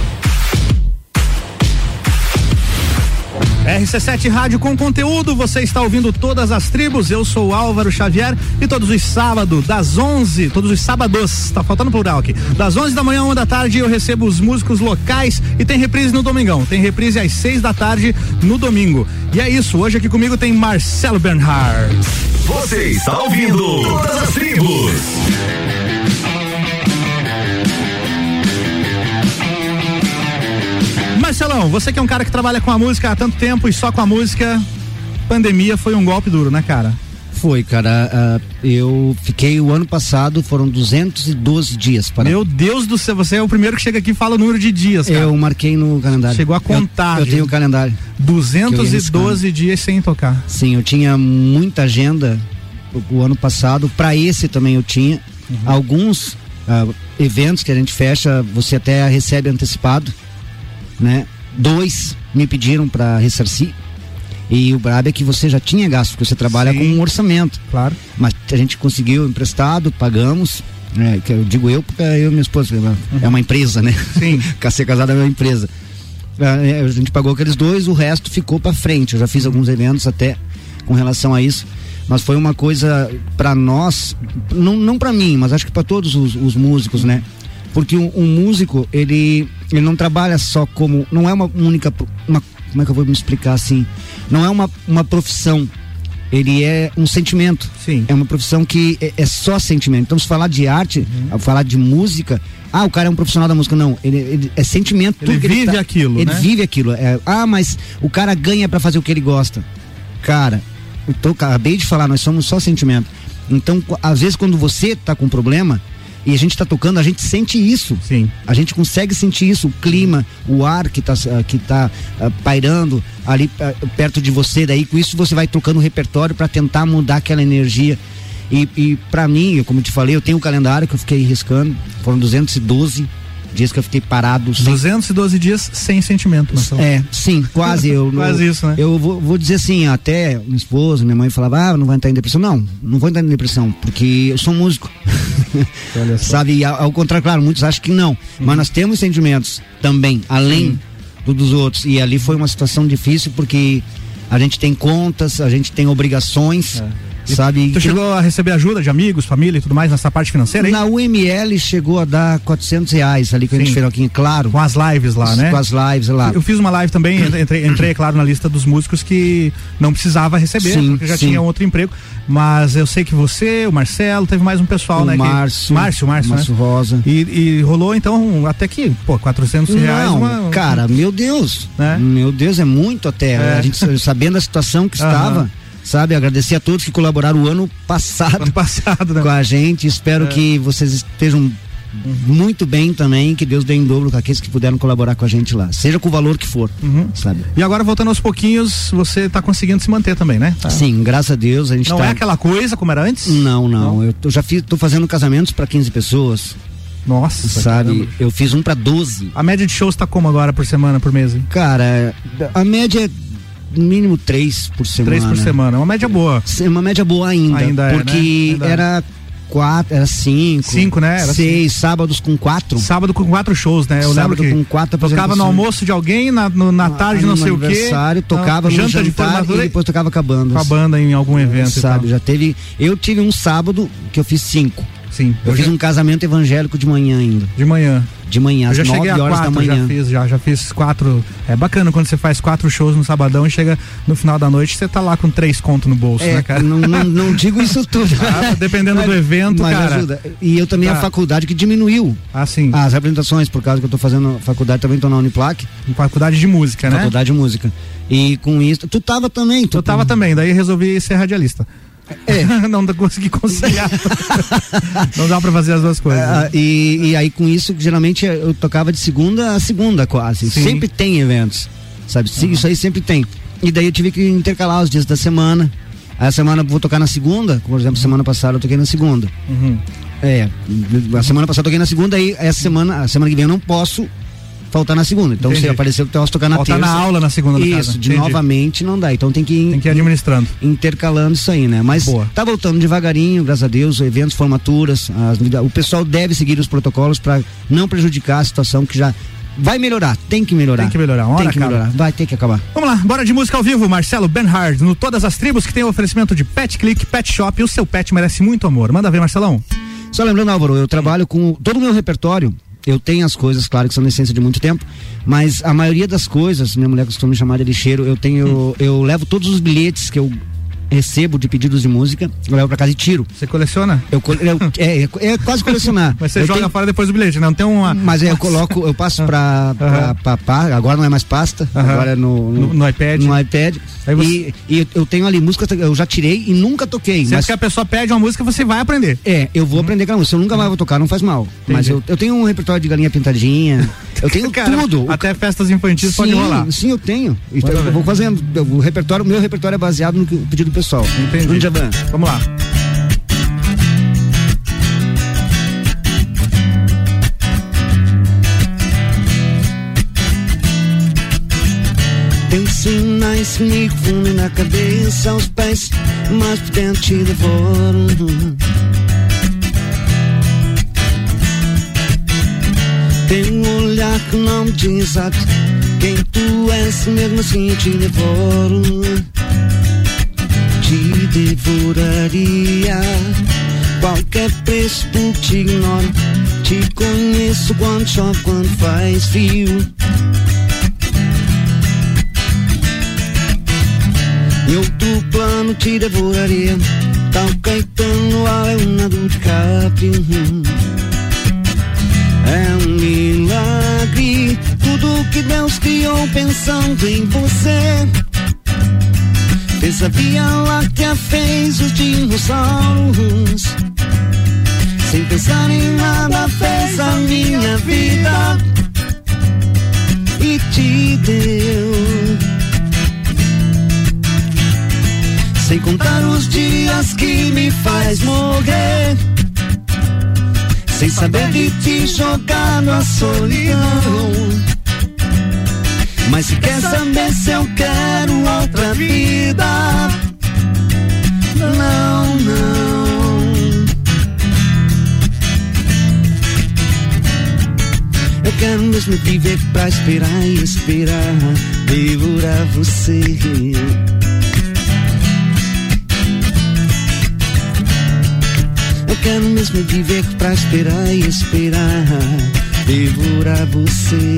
S1: RC7 Rádio com conteúdo, você está ouvindo todas as tribos. Eu sou Álvaro Xavier e todos os sábados, das 11, todos os sábados, tá faltando plural aqui. Das 11 da manhã, uma da tarde, eu recebo os músicos locais e tem reprise no domingão. Tem reprise às 6 da tarde no domingo. E é isso, hoje aqui comigo tem Marcelo Bernhard.
S2: Você está ouvindo todas as tribos.
S1: Marcelão, você que é um cara que trabalha com a música há tanto tempo e só com a música, pandemia foi um golpe duro, né, cara?
S3: Foi, cara. ah, eu fiquei o ano passado, foram 212 dias para.
S1: Meu Deus do céu, você é o primeiro que chega aqui e fala o número de dias, cara.
S3: Eu marquei no calendário.
S1: Chegou a contar.
S3: Eu, eu tenho o calendário. Que eu ia
S1: 212
S3: riscando.
S1: dias sem tocar.
S3: Sim, eu tinha muita agenda o, o ano passado. Para esse também eu tinha.
S1: Uhum.
S3: Alguns ah, eventos que a gente fecha, você até recebe antecipado, né? Dois me pediram para ressarcir. E o brabo é que você já tinha gasto, porque você trabalha
S1: Sim.
S3: com um orçamento.
S1: Claro.
S3: Mas a gente conseguiu emprestado, pagamos. né, que eu digo eu porque eu e minha esposa. É uma empresa, né?
S1: Sim.
S3: Ser casada é uma empresa. Ah, é, A gente pagou aqueles dois, o resto ficou para frente. Eu já fiz alguns eventos até com relação a isso. Mas foi uma coisa para nós, não, não para mim, mas acho que para todos os, os músicos, né? Porque um, um músico, ele, ele não trabalha só como. Não é uma única. Uma, como é que eu vou me explicar assim? Não é uma, uma profissão. Ele é um sentimento.
S1: Sim.
S3: É uma profissão que é, é só sentimento. Então, se falar de arte,
S1: Uhum.
S3: falar de música, ah, o cara é um profissional da música. Não, ele, ele é sentimento.
S1: Ele vive
S3: tá-
S1: aquilo,
S3: Ele
S1: né?
S3: vive aquilo. É, ah, mas o cara ganha pra fazer o que ele gosta. Cara, eu tô- acabei de falar, nós somos só sentimento. Então, às vezes, quando você tá com problema e a gente tá tocando, a gente sente isso.
S1: Sim.
S3: A gente consegue sentir isso, o clima, o ar que tá, ah, que tá ah, pairando ali ah, perto de você. Daí, com isso, você vai trocando o repertório para tentar mudar aquela energia. E, e para mim, como eu te falei, eu tenho um calendário que eu fiquei riscando. Foram 212 dias que eu fiquei parado. sem
S1: 212 dias sem sentimento, Marcelo.
S3: é, sim, quase. Eu,
S1: Quase
S3: eu,
S1: isso, né?
S3: Eu vou, vou dizer assim, até minha esposa, minha mãe falava, ah, não vai entrar em depressão. Não, não vou entrar em depressão, porque eu sou músico. Sabe, ao, ao contrário, claro, muitos acham que não. Mas nós temos sentimentos também, além do dos outros. E ali foi uma situação difícil, porque a gente tem contas, a gente tem obrigações, sabe?
S1: Tu chegou a receber ajuda de amigos, família e tudo mais nessa parte financeira, hein?
S3: Na UML chegou a dar 400 reais ali que a gente
S1: Sim.
S3: fez aqui, claro.
S1: Com as lives lá, né?
S3: Com as lives lá.
S1: Eu fiz uma live também, entrei, entrei, claro, na lista dos músicos que não precisava receber,
S3: Sim,
S1: porque já
S3: sim.
S1: tinha outro emprego. Mas eu sei que você, o Marcelo, teve mais um pessoal,
S3: O
S1: né? que-
S3: Márcio,
S1: Márcio, Márcio,
S3: Márcio
S1: né?
S3: Rosa.
S1: E, e rolou então até que, pô, 400 reais.
S3: Não,
S1: uma-
S3: cara, meu Deus. Meu Deus, é muito até.
S1: É.
S3: A gente sabendo a situação que estava, sabe? Agradecer a todos que colaboraram o ano passado,
S1: Ano passado, né?
S3: com a gente. Espero
S1: É.
S3: que vocês estejam muito bem também, que Deus dê em dobro com aqueles que puderam colaborar com a gente lá, seja com o valor que for,
S1: Uhum.
S3: sabe?
S1: E agora, voltando aos pouquinhos, você tá conseguindo se manter também, né? Tá.
S3: Sim, graças a Deus a gente
S1: Não
S3: tá...
S1: é aquela coisa como era antes?
S3: Não, não, eu tô- já fiz, tô fazendo casamentos para 15 pessoas.
S1: Nossa,
S3: sabe?
S1: caramba.
S3: Eu fiz um para 12.
S1: A média de shows tá como agora por semana, por mês? hein?
S3: Cara, a média é no mínimo três por semana.
S1: Três por semana, uma média boa.
S3: É Uma média boa ainda.
S1: Ainda é,
S3: porque
S1: né? Ainda é.
S3: era quatro, era cinco.
S1: Cinco, né? Era
S3: seis, sábados com quatro.
S1: Sábado com quatro shows, né? Eu
S3: Sábado
S1: lembro que
S3: com quatro
S1: tocava no almoço de alguém, na, no- na tarde
S3: no
S1: não sei o quê.
S3: aniversário, tocava
S1: Ah,
S3: no
S1: janta
S3: jantar
S1: de
S3: e depois tocava com a banda.
S1: com a banda em algum evento e
S3: Sabe, já teve. Eu tive um sábado que eu fiz cinco.
S1: Sim.
S3: Eu,
S1: eu
S3: fiz
S1: já-
S3: um casamento evangélico de manhã ainda.
S1: De manhã.
S3: De manhã, às
S1: já
S3: nove
S1: cheguei a
S3: horas
S1: quatro,
S3: da manhã.
S1: já fiz, já, já fiz quatro. É bacana quando você faz quatro shows no sabadão e chega no final da noite, você tá lá com três contos no bolso,
S3: É,
S1: né, cara?
S3: Não, não, não digo isso tudo.
S1: Ah, dependendo do evento,
S3: mas
S1: cara.
S3: ajuda. E eu também
S1: Tá.
S3: a faculdade que diminuiu
S1: Ah, sim.
S3: as apresentações, por causa que eu tô fazendo faculdade também, tô na Uniplac.
S1: Faculdade de música, né?
S3: Faculdade de música. E com isso, tu tava também. Tu
S1: Eu tava também, daí resolvi ser radialista.
S3: É.
S1: não consegui conciliar. não dá pra fazer as duas coisas.
S3: Ah, e, e aí com isso, geralmente eu tocava de segunda a segunda quase.
S1: Sim.
S3: Sempre tem eventos, sabe? Se- Isso aí sempre tem. E daí eu tive que intercalar os dias da semana. A semana eu vou tocar na segunda, por exemplo, semana passada eu toquei na segunda.
S1: Uhum.
S3: É, a semana passada eu toquei na segunda, aí essa semana, a semana que vem eu não posso faltar na segunda. Então
S1: Entendi.
S3: se aparecer que eu posso tocar na
S1: Faltar
S3: terça.
S1: na aula na segunda, no
S3: Isso,
S1: caso.
S3: de novamente não dá. Então tem que ir,
S1: Tem que ir administrando.
S3: intercalando isso aí, né? Mas
S1: Boa.
S3: tá voltando devagarinho, graças a Deus, eventos, formaturas, as- o pessoal deve seguir os protocolos para não prejudicar a situação que já vai melhorar, tem que melhorar.
S1: Tem que melhorar, uma
S3: Tem
S1: hora
S3: que
S1: acaba.
S3: melhorar, vai ter que acabar.
S1: Vamos lá, bora de música ao vivo, Marcelo Benhard, no Todas as Tribos, que tem o oferecimento de Pet Click, Pet Shop, o seu pet merece muito amor. Manda ver, Marcelão.
S3: Só lembrando, Álvaro, eu trabalho com todo o meu repertório. Eu tenho as coisas, claro, que são na essência de muito tempo, mas a maioria das coisas, minha mulher costuma me chamar de lixeiro, eu tenho, eu levo todos os bilhetes que eu recebo de pedidos de música, eu levo pra casa e tiro.
S1: Você coleciona?
S3: Eu, eu- é, é, é quase colecionar.
S1: Mas você
S3: Eu
S1: joga
S3: tenho-
S1: fora depois do bilhete, né? Não tem uma.
S3: Mas é, eu coloco, eu passo pra, pra, pra- pra- agora não é mais pasta,
S1: Aham.
S3: agora é no,
S1: No- no iPad.
S3: No iPad.
S1: Você-
S3: E, e eu tenho ali música, eu já tirei e nunca toquei.
S1: Sempre
S3: mas
S1: que a pessoa pede uma música, você vai aprender.
S3: é, eu vou aprender aquela música. Eu nunca mais vou tocar, não faz mal. Mas eu, eu tenho um repertório de galinha pintadinha. Eu tenho
S1: Cara,
S3: tudo.
S1: Até festas infantis
S3: sim,
S1: pode rolar.
S3: Sim, eu tenho. Então, eu vou fazendo. O repertório, meu repertório é baseado no pedido do pessoal.
S1: Entendi.
S3: Bruno Javan.
S1: Vamos lá.
S24: Tem sinais me confundem na cabeça, aos pés, mas por dentro te devoro. Tem um olhar que não diz quem tu és, mesmo assim te devoro. Devoraria, qualquer preço porque te ignoro. Te conheço quando chove, quando faz frio. Eu do plano te devoraria. Tal Caetano a Leonardo DiCaprio. É um milagre. Tudo que Deus criou pensando em você
S3: Fez a Via Láctea, fez os dinossauros. Sem pensar em nada, fez a minha vida e te deu. Sem contar os dias que me faz morrer. Sem saber de te jogar na solidão. Mas se quer saber se eu quero outra vida, não, não. Eu quero mesmo viver pra esperar e esperar, devorar você. Eu quero mesmo viver pra esperar e esperar, devorar você.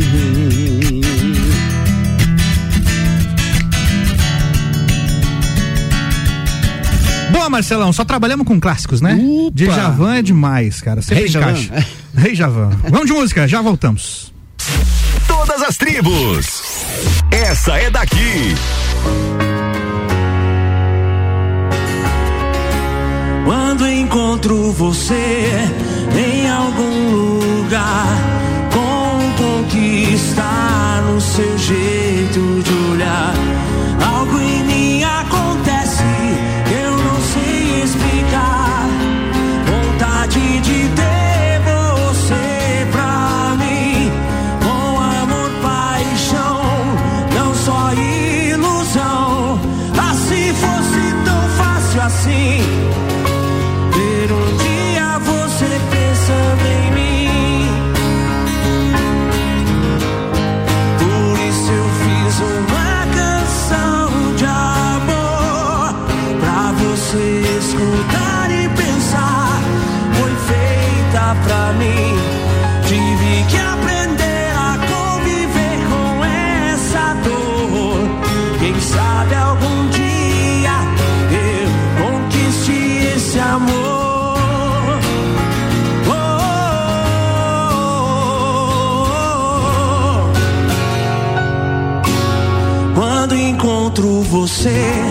S1: Marcelão, só trabalhamos com clássicos, né? Djavan é demais, cara. Sempre
S2: Rei Javan.
S1: encaixa. Rei Javan. Vamos de música, já voltamos.
S2: Todas as tribos. Essa é daqui.
S25: Quando encontro você em algum lugar, encontro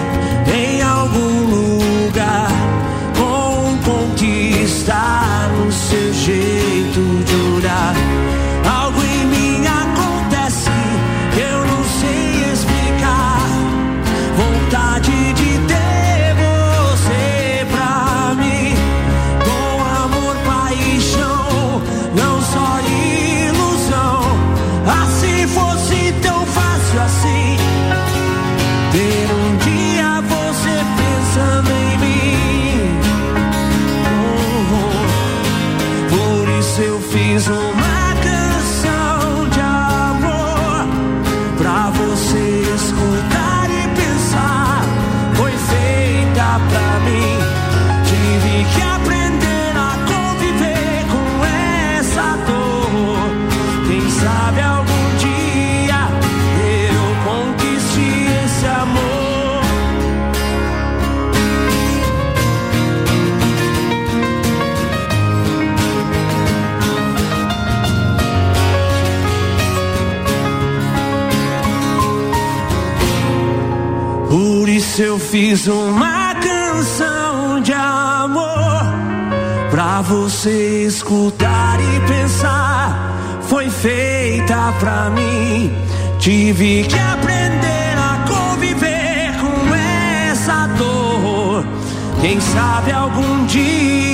S25: eu fiz uma canção de amor pra você escutar e pensar. Foi feita pra mim. Tive que aprender a conviver com essa dor. Quem sabe algum dia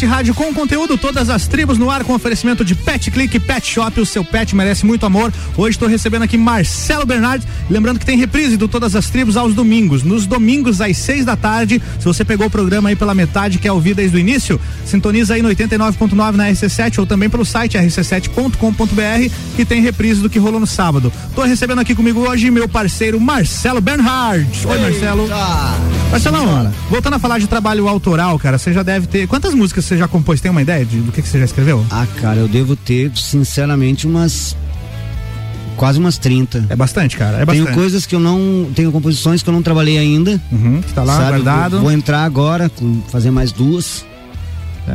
S1: RC7 Rádio com conteúdo, todas as tribos no ar com oferecimento de Pet Click Pet Shop. O seu pet merece muito amor. Hoje estou recebendo aqui Marcelo Bernardi. Lembrando que tem reprise do Todas as Tribos aos domingos. Nos domingos, às seis da tarde. Se você pegou o programa aí pela metade, quer ouvir desde o início, sintoniza aí no 89.9 na RC7 ou também pelo site rc7.com.br que tem reprise do que rolou no sábado. Tô recebendo aqui comigo hoje meu parceiro Marcelo Bernhard. Oi, Marcelo. Marcelão, voltando a falar de trabalho autoral, cara, você já deve ter. Quantas músicas você já compôs? Tem uma ideia de, do que, que você já escreveu?
S3: Ah, cara, eu devo ter, sinceramente, umas. Quase umas 30.
S1: É bastante, cara. É
S3: Tenho
S1: bastante.
S3: coisas que eu não. Tenho composições que eu não trabalhei ainda.
S1: Uhum, que tá lá
S3: sabe?
S1: guardado.
S3: Vou, vou entrar agora, fazer mais duas.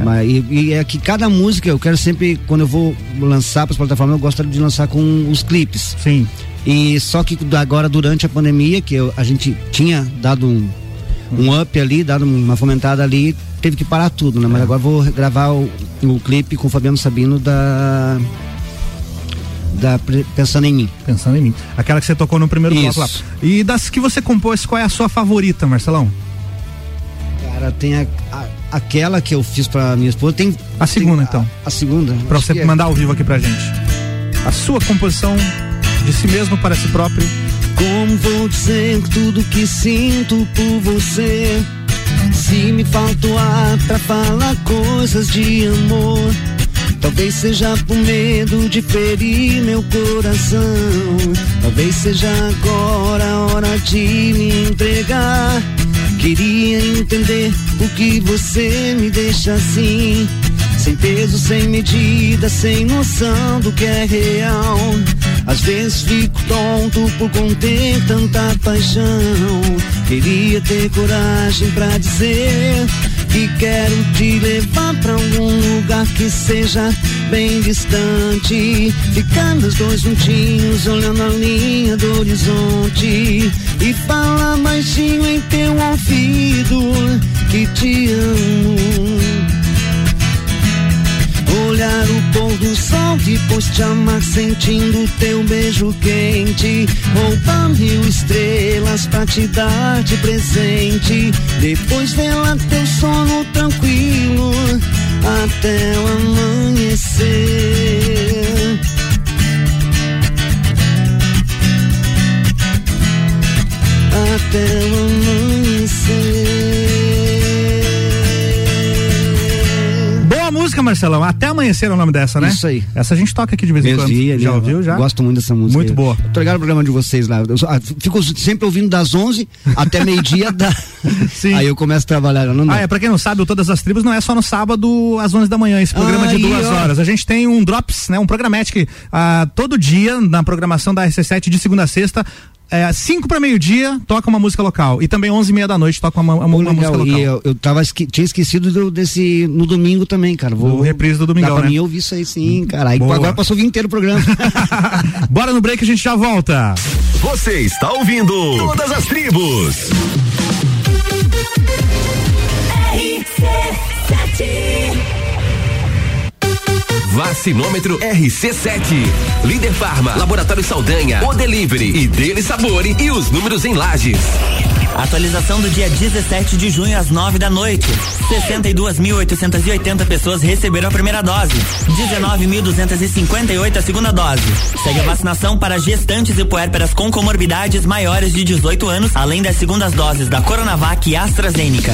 S3: Mas, e, e é que cada música eu quero sempre, quando eu vou lançar para as plataformas, eu gosto de lançar com os clipes.
S1: Sim.
S3: E só que agora, durante a pandemia, que eu- a gente tinha dado um, um up ali, dado uma fomentada ali, teve que parar tudo, né? Mas agora vou gravar o, o clipe com o Fabiano Sabino da
S15: da Pensando em Mim.
S1: Pensando em mim. Aquela que você tocou no primeiro bloco lá. E das que você compôs, qual é a sua favorita, Marcelão?
S15: Cara, tem a, a- aquela que eu fiz pra minha esposa, tem...
S1: A segunda, então.
S15: A, segunda.
S1: Pra você
S15: é.
S1: mandar ao vivo aqui pra gente. A sua composição de si mesmo para si próprio.
S3: Como vou dizer tudo que sinto por você? Se me falta o ar pra falar coisas de amor, talvez seja por medo de ferir meu coração. Talvez seja agora a hora de me entregar. Queria entender por que você me deixa assim. Sem peso, sem medida, sem noção do que é real. Às vezes fico tonto por conter tanta paixão. Queria ter coragem pra dizer que quero te levar pra algum lugar que seja bem distante. Ficar nós dois juntinhos, olhando a linha do horizonte. E falar baixinho em teu ouvido que te amo olhar o pôr do sol, depois te amar sentindo teu beijo quente, roubar mil estrelas pra te dar de presente, depois velar teu sono tranquilo até o amanhecer. Até o amanhecer.
S1: Música, Marcelão. Até amanhecer é o nome dessa, né?
S15: Isso aí.
S1: Essa a gente toca aqui de vez em quando.
S15: Mesmo,
S1: já
S15: eu
S1: ouviu? Já?
S15: Gosto muito dessa música.
S1: Muito
S15: aí.
S1: boa.
S15: Tô ligado no programa de vocês lá. Eu ah, fico sempre ouvindo das 11 até meio-dia. da... Aí eu começo a trabalhar. Não dá.
S1: Ah, é, pra quem não sabe, o Todas as Tribos não é só no sábado às 11 da manhã, esse programa de
S15: Aí,
S1: duas
S15: ó.
S1: horas. A gente tem um Drops, né, um programático ah, todo dia na programação da RC7 de segunda a sexta. É, 5 para meio-dia, toca uma música local. E também 11 e meia da noite, toca uma, uma, uma música local.
S15: E eu, eu tava esque- tinha esquecido do- desse no domingo também, cara. Vou
S1: Do reprise do domingão,
S15: Dá pra
S1: né?
S15: mim ouvir isso aí sim, cara. Aí agora passou o dia inteiro o programa.
S1: Bora no break, a gente já volta.
S25: Você está ouvindo Todas as Tribos.
S2: Vacinômetro RC7. Líder Farma, Laboratório Saldanha, O Delivery e Dele Sabore e os números em lajes.
S6: Atualização do dia 17 de junho às 9 da noite. 62.880 pessoas receberam a primeira dose. 19.258 a segunda dose. Segue a vacinação para gestantes e puérperas com comorbidades maiores de 18 anos, além das segundas doses da Coronavac e AstraZeneca.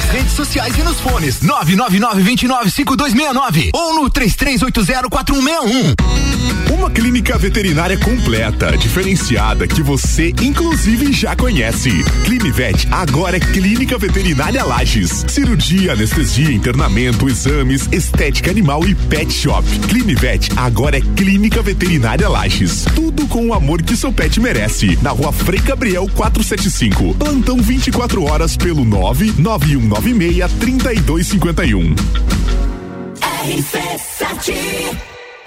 S10: Nas redes sociais e nos fones 999-295269 ou no 33804161.
S26: Uma clínica veterinária completa, diferenciada, que você inclusive já conhece. Clinivet agora é Clínica Veterinária Lages. Cirurgia, anestesia, internamento, exames, estética animal e pet shop. Clinivet agora é Clínica Veterinária Lages. Tudo com o amor que seu pet merece. Na rua Frei Gabriel 475. Plantão 24 horas pelo 99196 3251.
S17: RC7.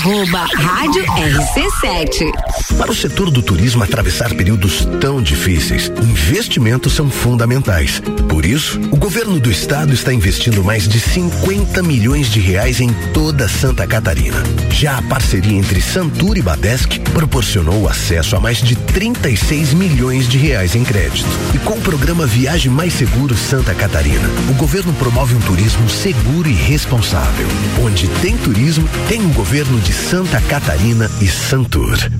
S8: Arroba Rádio RC7.
S11: Para o setor do turismo atravessar períodos tão difíceis, investimentos são fundamentais. Por isso, o governo do estado está investindo mais de 50 milhões de reais em toda Santa Catarina. Já a parceria entre Santur e Badesc proporcionou acesso a mais de 36 milhões de reais em crédito. E com o programa Viagem Mais Seguro Santa Catarina, o governo promove um turismo seguro e responsável. Onde tem turismo, tem um governo de Santa Catarina e Santur.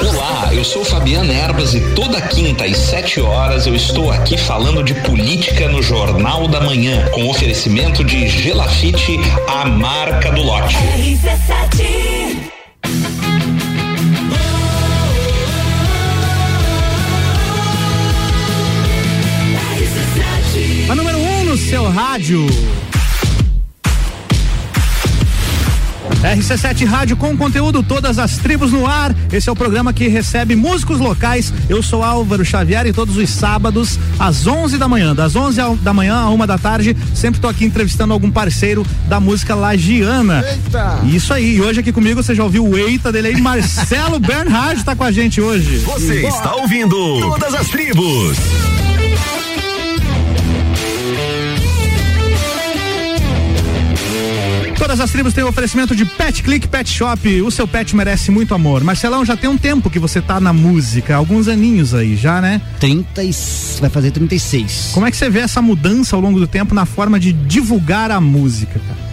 S22: Olá, eu sou Fabiana Erbas e toda quinta às 7 horas eu estou aqui falando de política no Jornal da Manhã, com oferecimento de Gelafite, a marca do lote.
S1: A número 1 um no seu rádio. RC7 Rádio com conteúdo Todas as Tribos no Ar. Esse é o programa que recebe músicos locais. Eu sou Álvaro Xavier e todos os sábados, às 11 da manhã, das 11 ao- da manhã a uma da tarde, sempre estou aqui entrevistando algum parceiro da música lagiana.
S27: Eita!
S1: Isso aí. E hoje aqui comigo você já ouviu o Eita dele aí, Marcelo Bernhard está com a gente hoje.
S2: Você está ouvindo Todas as Tribos.
S1: Todas as tribos têm oferecimento de Pet Click Pet Shop. O seu pet merece muito amor. Marcelão, já tem um tempo que você tá na música, alguns aninhos aí já, né?
S3: 30 e, vai fazer 36.
S1: Como é que você vê essa mudança ao longo do tempo na forma de divulgar a música, cara?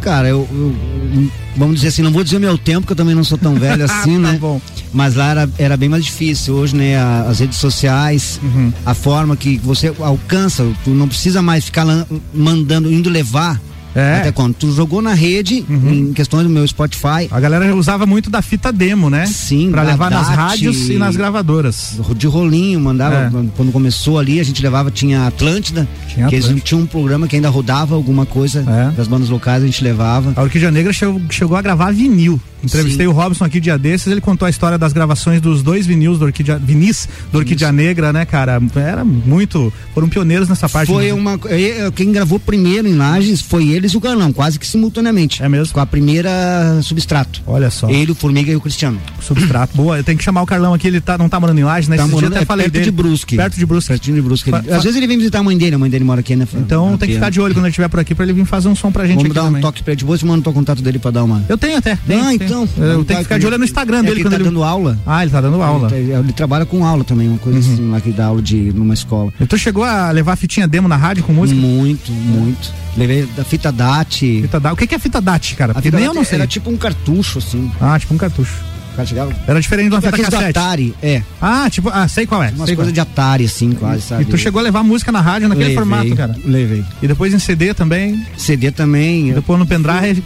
S3: Cara, eu, eu- vamos dizer assim, não vou dizer o meu tempo, que eu também não sou tão velho assim,
S1: Tá
S3: né?
S1: bom.
S3: Mas lá era, era bem mais difícil. Hoje, né, a- as redes sociais,
S1: Uhum.
S3: a forma que você alcança, tu não precisa mais ficar mandando, indo levar.
S1: É.
S3: Até quando? Tu jogou na rede, em questões do meu Spotify.
S1: A galera usava muito da fita demo, né?
S3: Sim,
S1: Pra levar nas rádios e nas gravadoras.
S3: De rolinho, mandava.
S1: É.
S3: Quando começou ali, a gente levava, tinha Atlântida,
S1: Tinha
S3: que eles
S1: Atlântida.
S3: tinham um programa que ainda rodava alguma coisa
S1: É.
S3: das bandas locais, a gente levava.
S1: A Orquídea Negra chegou, chegou a gravar vinil. Entrevistei
S3: Sim.
S1: o Robson aqui dia desses, ele contou a história das gravações dos dois vinis do Orquídea, vinis do Orquídea Negra, né, cara? Era muito, foram pioneiros nessa parte.
S3: Foi
S1: né?
S3: uma. eh, Quem gravou primeiro em Lages foi eles e o Galão, quase que simultaneamente.
S1: É mesmo?
S3: Com a primeira substrato.
S1: Olha só.
S3: Ele, o Formiga e o Cristiano.
S1: Substrato. Boa, eu tenho que chamar o Carlão aqui, ele tá, não tá morando em Lages, né?
S3: Tá morando
S1: até
S3: é
S1: falei
S3: perto
S1: dele.
S3: de Brusque.
S1: Perto de Brusque.
S3: Pertinho de Brusque.
S1: Fa-
S3: Às vezes ele vem visitar a mãe dele, a mãe dele mora aqui, né?
S1: Então tem que ficar de olho quando ele estiver por aqui pra ele vir fazer um som pra gente
S3: Vamos
S1: aqui
S3: dar um
S1: também.
S3: toque pra ele. Depois eu mando o contato dele pra dar uma.
S1: Eu tenho até. tenho,
S3: ah,
S1: tenho.
S3: Então.
S1: Eu tenho que ficar de olho no Instagram
S3: É
S1: dele
S3: ele tá
S1: ele.
S3: dando aula.
S1: Ah, ele tá dando aula.
S3: Ele, ele trabalha com aula também, uma coisa assim, lá que dá aula de numa escola.
S1: E tu chegou a levar fitinha demo na rádio com música?
S3: Muito, muito. Levei da fita DAT.
S1: Fita DAT. O que é fita DAT, cara?
S3: A
S1: Porque
S3: fita
S1: nem eu não sei.
S3: Era tipo um cartucho, assim.
S1: Ah, tipo um cartucho. Era diferente de uma
S3: Tipo
S1: fita
S3: do
S1: cassete.
S3: Atari, é.
S1: Ah, tipo, ah, sei qual é.
S3: Umas coisas
S1: é.
S3: de Atari, assim, quase, sabe?
S1: E tu chegou a levar música na rádio naquele
S3: Levei,
S1: formato, cara?
S3: Levei.
S1: E depois em CD também.
S3: CD também.
S1: Depois no pendrive.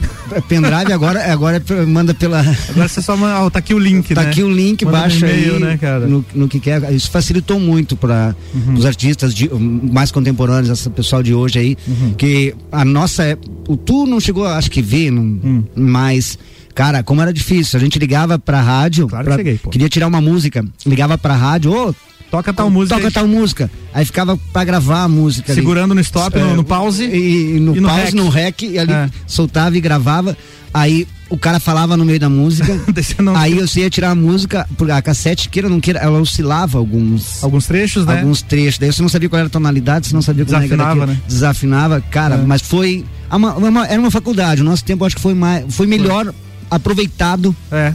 S3: Pendrive agora, agora é manda pela.
S1: Agora você só manda. ó, tá aqui o link,
S3: Tá
S1: né?
S3: aqui o link,
S1: Manda
S3: baixa aí
S1: né?
S3: No, no que quer. Isso facilitou muito para
S1: Uhum.
S3: os artistas de- mais contemporâneos, esse pessoal de hoje aí,
S1: Uhum.
S3: que a nossa, é- o tu não chegou, acho que ver, não,
S1: Hum.
S3: mas cara, como era difícil, a gente ligava pra rádio,
S1: Claro que
S3: pra-
S1: cheguei, pô.
S3: queria tirar uma música, ligava pra rádio, ô,
S1: Toca tal música.
S3: toca
S1: aí.
S3: tal música, aí ficava pra gravar a música ali.
S1: Segurando no stop, no, no pause.
S3: e, e no
S1: e no
S3: pause,
S1: rec.
S3: no rec, e ali
S1: É.
S3: soltava e gravava. Aí o cara falava no meio da música.
S1: não-
S3: aí eu ia tirar a música, porque a cassete, queira ou não queira, ela oscilava alguns.
S1: Alguns trechos, né?
S3: Alguns trechos. Daí você não sabia qual era a tonalidade, você não sabia como
S1: Desafinava,
S3: era que era
S1: né?
S3: Desafinava, cara,
S1: É.
S3: mas foi. uma- uma- era uma faculdade. O nosso tempo acho que foi mais. Foi melhor
S28: aproveitado.
S1: É.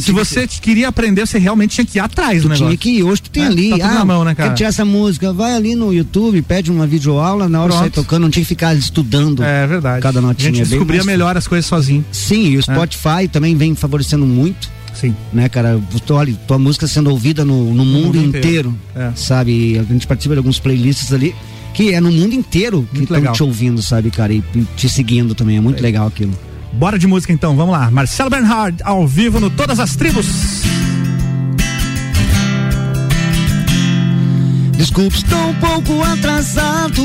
S1: Se você queria aprender, você realmente tinha que ir atrás do negócio.
S28: Tinha que ir, hoje tu tem
S1: É,
S28: ali.
S1: tá
S28: ah,
S1: na mão, né, cara?
S28: Quer tirar essa música? Vai ali no YouTube, pede uma videoaula, na hora
S1: Pronto.
S28: tocando, não tinha que ficar estudando.
S1: É verdade.
S28: Cada
S1: A
S28: notinha.
S1: gente
S28: é bem
S1: descobria melhor as coisas sozinho.
S28: Sim, e o Spotify também vem favorecendo muito.
S1: Sim.
S28: Né, cara? Olha, tua música sendo ouvida no, no mundo,
S1: mundo inteiro.
S28: inteiro.
S1: É.
S28: Sabe? A gente participa de alguns playlists ali. Que é no mundo inteiro que estão te ouvindo, sabe, cara? E e te seguindo também. É muito legal aquilo.
S1: Bora de música então, vamos lá. Marcelo Bernhard, ao vivo no Todas as Tribos.
S3: Desculpe, estou um pouco atrasado,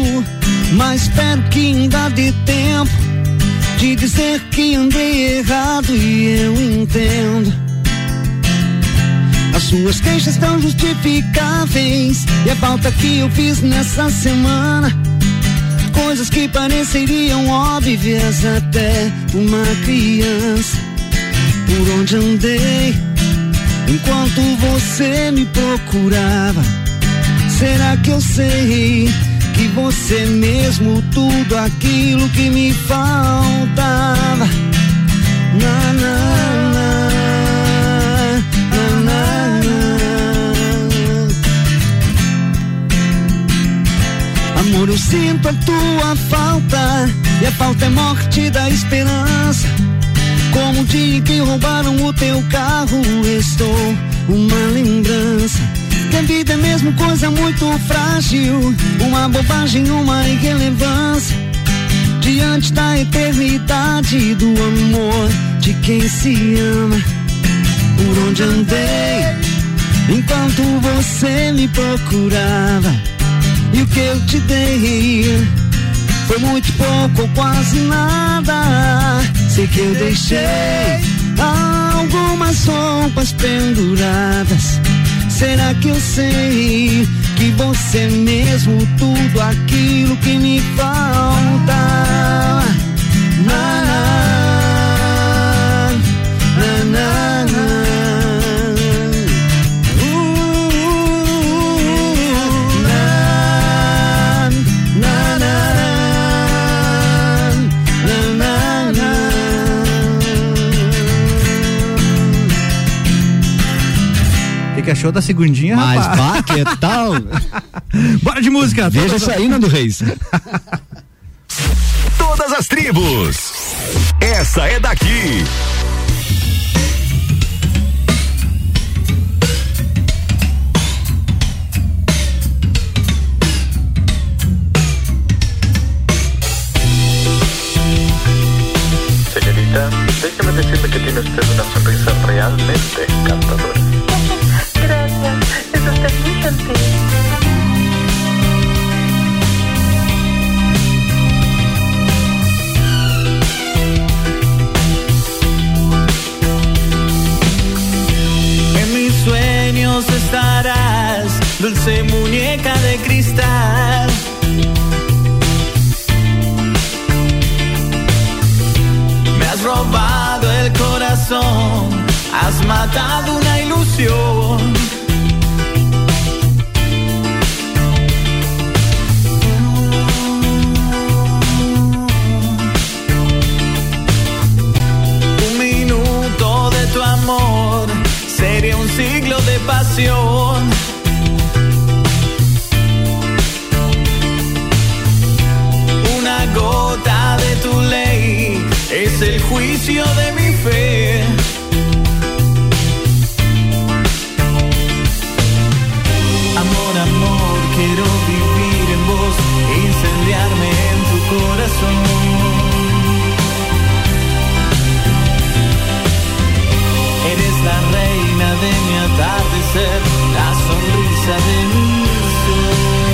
S3: mas espero que ainda dê tempo de dizer que andei errado e eu entendo. As suas queixas estão justificáveis e a falta que eu fiz nessa semana. Coisas que pareceriam óbvias até uma criança. Por onde andei enquanto você me procurava. Será que eu sei que você mesmo tudo aquilo que me faltava? Na, na, na, Amor, eu sinto a tua falta e a falta é morte da esperança. Como o dia em que roubaram o teu carro, estou uma lembrança. Que a vida é mesmo coisa muito frágil, uma bobagem, uma irrelevância. Diante da eternidade do amor de quem se ama. Por onde andei, enquanto você me procurava. E o que eu te dei foi muito pouco ou quase nada. Sei que eu deixei algumas roupas penduradas. Será que eu sei que você mesmo tudo aquilo que me falta? Na,
S1: que, que achou da segundinha,
S28: Mas,
S1: rapaz?
S28: pá, que tal?
S1: Bora de música.
S28: Veja
S1: Todas
S28: isso
S1: as-
S28: aí, Nando Reis.
S2: Todas as tribos. Essa é daqui.
S29: Señorita, déjeme decirle que tiene usted una sonrisa realmente encantadora.
S30: Dulce muñeca de cristal. Me has robado el corazón, has matado una ilusión. Un minuto de tu amor sería un siglo de pasión. El juicio de mi fe. Amor, amor, quiero vivir en vos, incendiarme en tu corazón. Eres la reina de mi atardecer, la sonrisa de mi ser.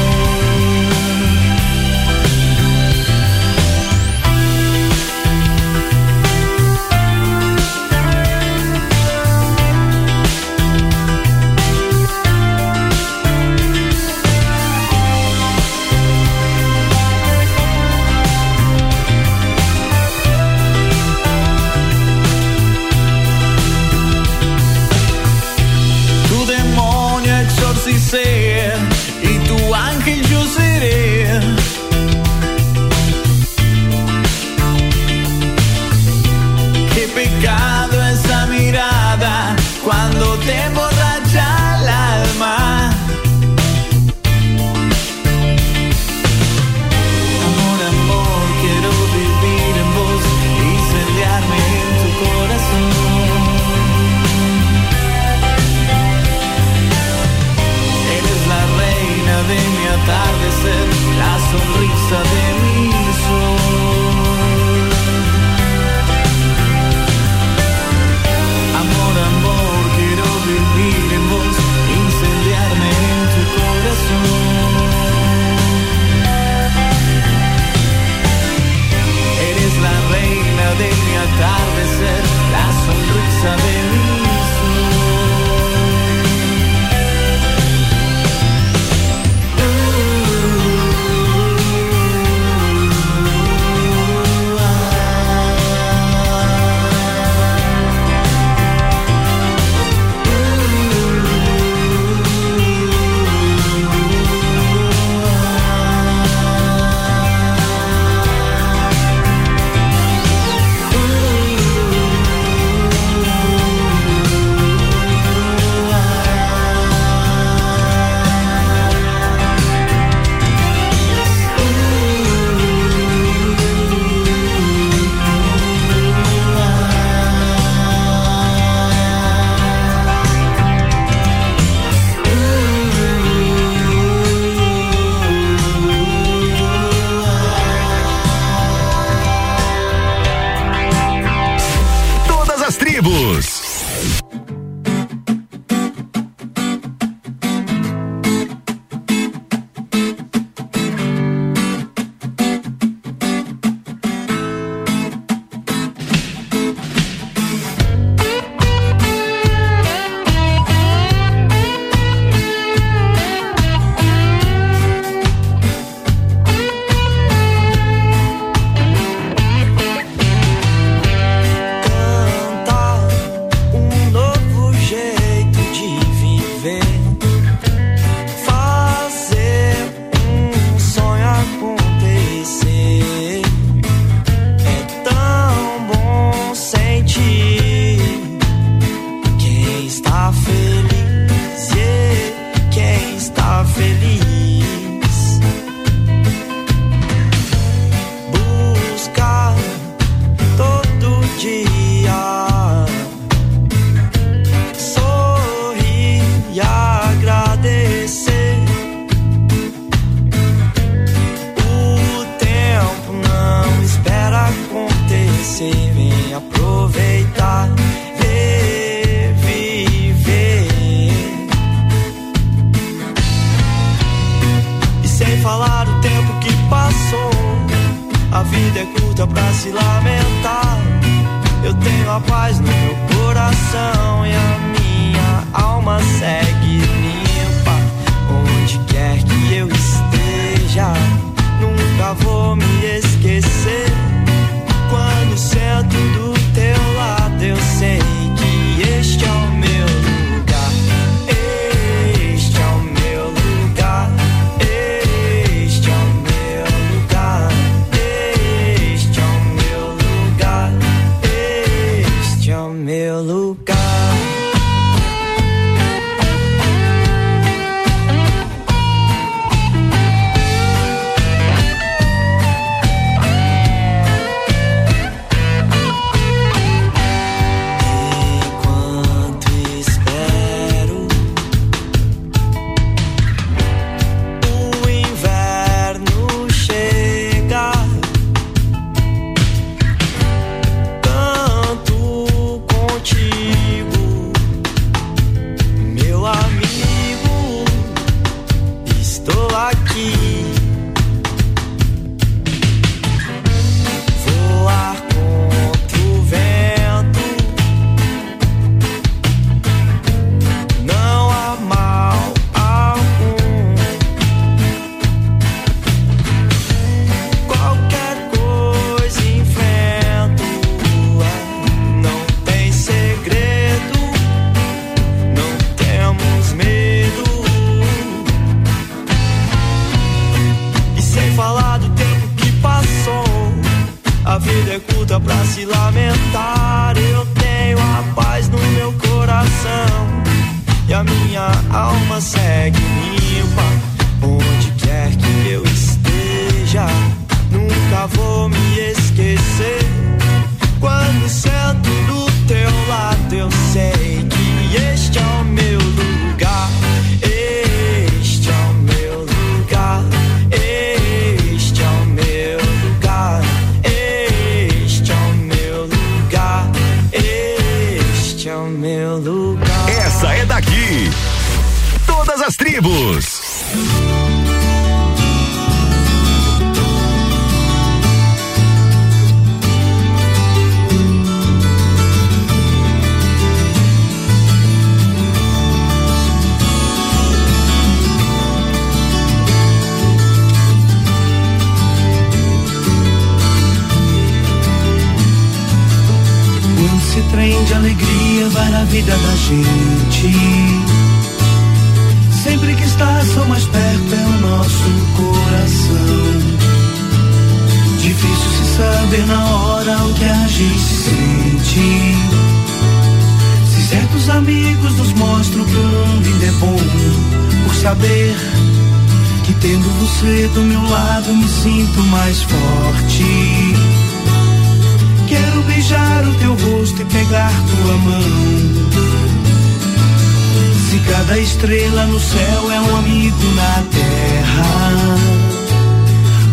S30: você do meu lado me sinto mais forte. Quero beijar o teu rosto e pegar tua mão. Se cada estrela no céu é um amigo na terra,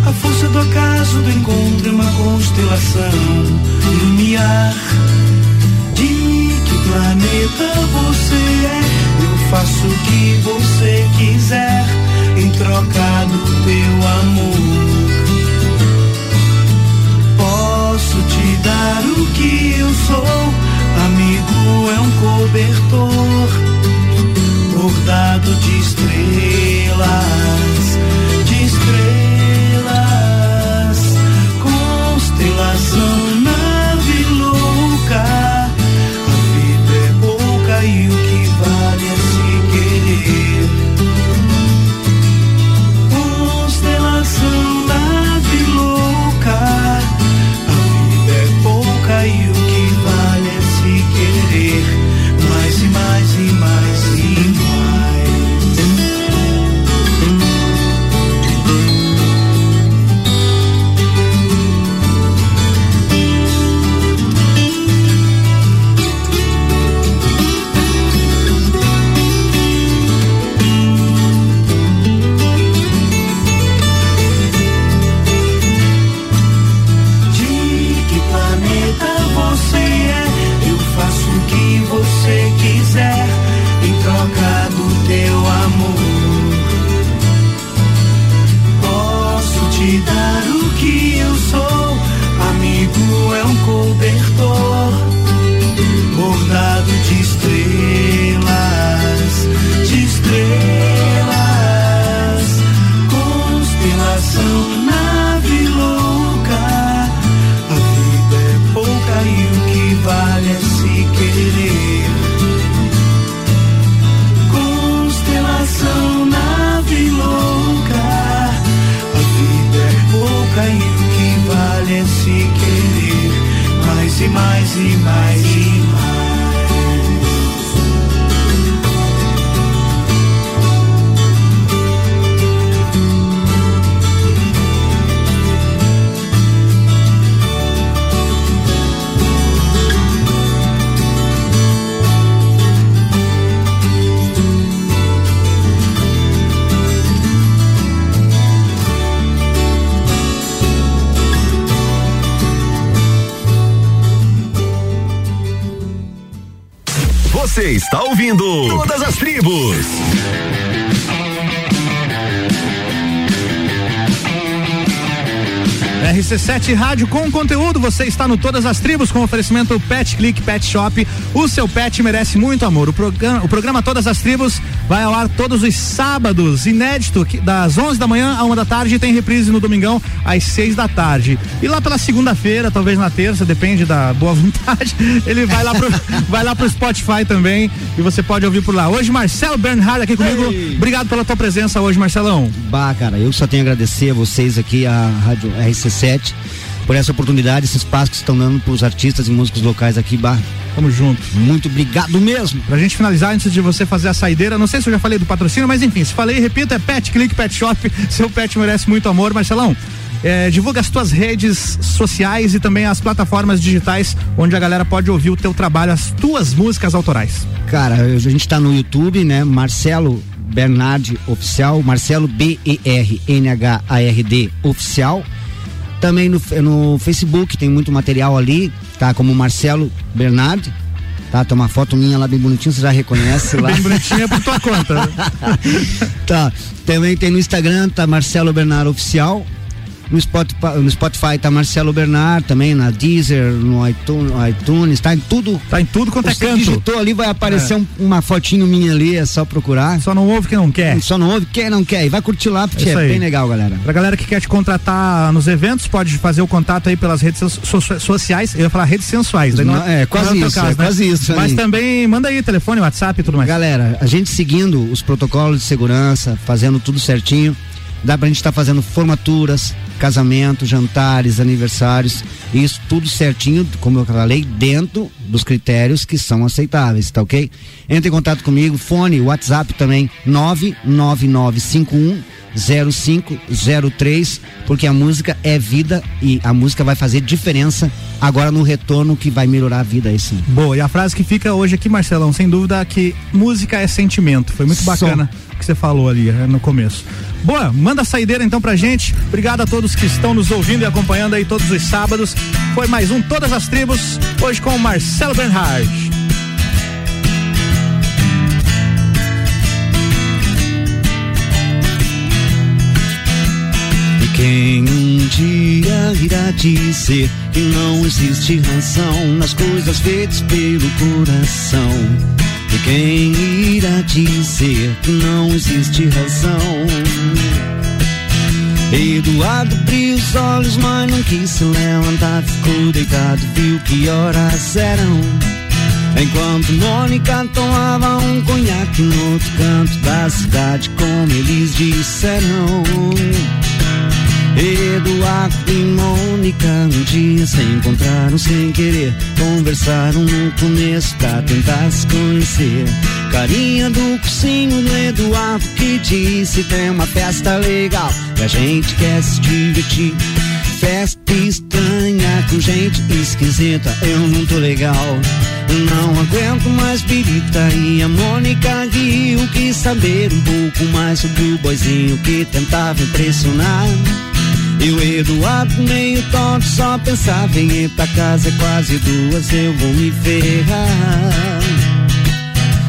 S30: a força do acaso do encontro é uma constelação lumiar. De que planeta você é? Eu faço o que você quiser em troca do teu amor. Posso te dar o que eu sou, amigo é um cobertor, bordado de estrelas, de estrelas, constelação
S22: Você está ouvindo Todas as Tribos.
S1: RC7 Rádio com conteúdo, você está no Todas as Tribos com oferecimento Pet Click Pet Shop. O seu pet merece muito amor. O programa, o programa Todas as Tribos vai ao ar todos os sábados, inédito, que- das 11 da manhã à uma da tarde e tem reprise no domingão às 6 da tarde. E lá pela segunda-feira, talvez na terça, depende da boa vontade, ele vai lá pro, vai lá pro Spotify também e você pode ouvir por lá. Hoje, Marcelo Bernhard aqui comigo. Obrigado pela tua presença hoje, Marcelão.
S15: Bah, cara, eu só tenho a agradecer a vocês aqui, a Rádio RC7, por essa oportunidade, esse espaço que estão dando pros artistas e músicos locais aqui, bah.
S1: Tamo junto.
S15: Muito obrigado mesmo.
S1: Pra gente finalizar, antes de você fazer a saideira, não sei se eu já falei do patrocínio, mas enfim, se falei, repito, é Pet Click Pet Shop. Seu pet merece muito amor. Marcelão, é, divulga as tuas redes sociais e também as plataformas digitais onde a galera pode ouvir o teu trabalho, as tuas músicas autorais.
S15: Cara, a gente tá no YouTube, né? Marcelo Bernard Oficial, Marcelo B-E-R-N-H-A-R-D Oficial. Também no, no Facebook tem muito material ali, tá? Como Marcelo Bernard. Tá, tem uma foto minha lá bem bonitinha, você já reconhece lá.
S1: Bem bonitinha por tua conta.
S15: tá. Também tem no Instagram, tá Marcelo Bernard Oficial. No Spotify, no Spotify tá Marcelo Bernard, também na Deezer, no iTunes, iTunes, tá em tudo.
S1: Tá em tudo quanto é
S15: Você
S1: canto.
S15: digitou ali, vai aparecer
S1: É.
S15: um- uma fotinho minha ali, é só procurar.
S1: Só não ouve quem não quer.
S15: Só não ouve quem não quer. E vai curtir lá, porque é
S1: aí.
S15: bem legal, galera.
S1: Pra galera que quer te contratar nos eventos, pode fazer o contato aí pelas redes so- so- sociais. Eu ia falar redes sensuais. daí não-
S15: Não, é, quase
S1: o teu
S15: isso, é quase isso
S1: Mas
S15: aí.
S1: também manda aí telefone, WhatsApp e tudo mais.
S15: Galera, a gente seguindo os protocolos de segurança, fazendo tudo certinho, dá pra gente estar fazendo formaturas, casamentos, jantares, aniversários, isso tudo certinho, como eu falei, dentro dos critérios que são aceitáveis, tá ok? Entre em contato comigo, fone, WhatsApp também, 99951 0503, porque a música é vida e a música vai fazer diferença agora no retorno que vai melhorar a vida aí sim.
S1: Boa, e a frase que fica hoje aqui, Marcelão, sem dúvida, é que música é sentimento. Foi muito bacana o que você falou ali eh, no começo. Boa, manda a saideira então pra gente. Obrigado a todos que estão nos ouvindo e acompanhando aí todos os sábados. Foi mais um Todas as Tribos, hoje com o Marcelo Bernhard.
S3: E quem um dia irá dizer que não existe razão nas coisas feitas pelo coração? E quem irá dizer que não existe razão? Eduardo abriu os olhos, mas não quis se levantar. Ficou deitado, viu que horas eram. Enquanto Mônica tomava um conhaque no outro canto da cidade, como eles disseram. Eduardo e Mônica um dia se encontraram sem querer. Conversaram no começo pra tentar se conhecer. Carinha do cursinho do Eduardo que disse: tem uma festa legal e a gente quer se divertir. Festa estranha com gente esquisita, eu não tô legal. Não aguento mais birita e a Mônica riu. Quis saber um pouco mais sobre o boizinho que tentava impressionar. E o Eduardo meio tonto só pensava em ir pra casa é quase duas, eu vou me ferrar.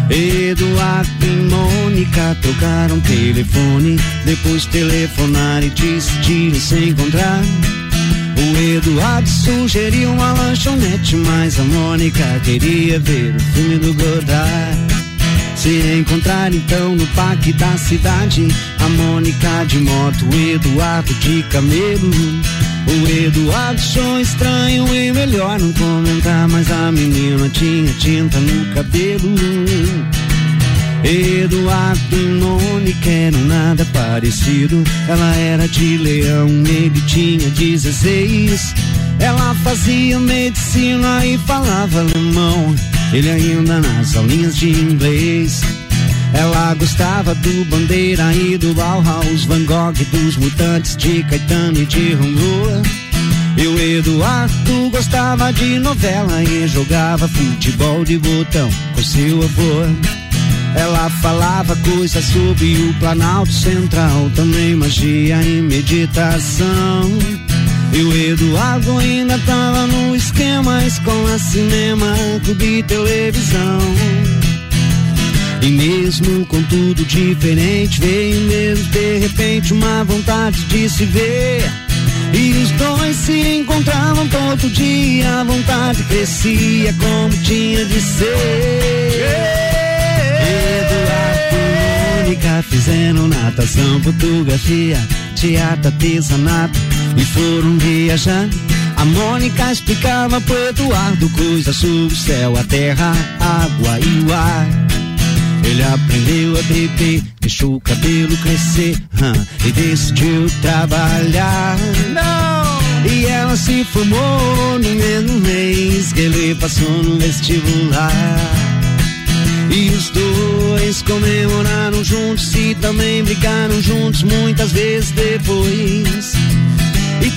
S3: Eduardo e Mônica trocaram telefone, depois telefonaram e decidiram se encontrar. O Eduardo sugeriu uma lanchonete, mas a Mônica queria ver o filme do Godard. Se encontrar então no parque da cidade, a Mônica de moto, o Eduardo de camelo. O Eduardo achou estranho e melhor não comentar, mas a menina tinha tinta no cabelo. Eduardo e Mônica eram nada parecido. Ela era de leão, ele tinha 16. Ela fazia medicina e falava alemão. Ele ainda nas aulinhas de inglês. Ela gostava do Bandeira e do Bauhaus, Van Gogh, dos Mutantes, de Caetano e de Ronroa. E o Eduardo gostava de novela e jogava futebol de botão com seu avô. Ela falava coisas sobre o Planalto Central, também magia e meditação. E o Eduardo ainda tava no esquema, escola, cinema, clube, televisão. E mesmo com tudo diferente, veio mesmo de repente uma vontade de se ver. E os dois se encontravam todo dia, a vontade crescia como tinha de ser. Eduardo e Mônica fizeram natação, fotografia, teatro, artesanato e foram viajar. A Mônica explicava pro Eduardo coisas sobre o céu, a terra, a água e o ar. Ele aprendeu a beber, deixou o cabelo crescer hum, e decidiu trabalhar. Não! E ela se formou no mesmo mês que ele passou no vestibular. E os dois comemoraram juntos e também brigaram juntos muitas vezes depois.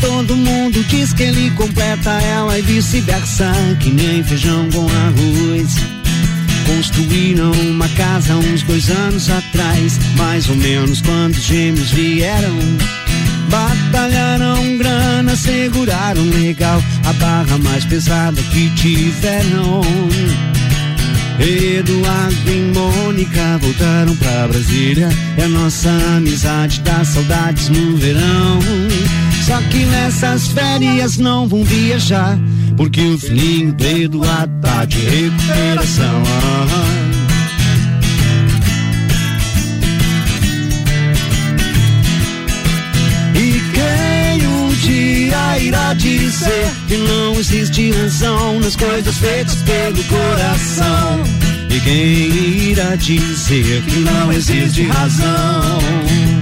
S3: Todo mundo diz que ele completa ela e vice-versa, que nem feijão com arroz. Construíram uma casa uns dois anos atrás, mais ou menos quando os gêmeos vieram. Batalharam grana, seguraram legal a barra mais pesada que tiveram. Eduardo e Mônica voltaram pra Brasília. É nossa amizade dá saudades no verão. Só que nessas férias não vão viajar, porque o filhinho do Eduardo tá de recuperação. E quem um dia irá dizer que não existe razão nas coisas feitas pelo coração? E quem irá dizer que não existe razão?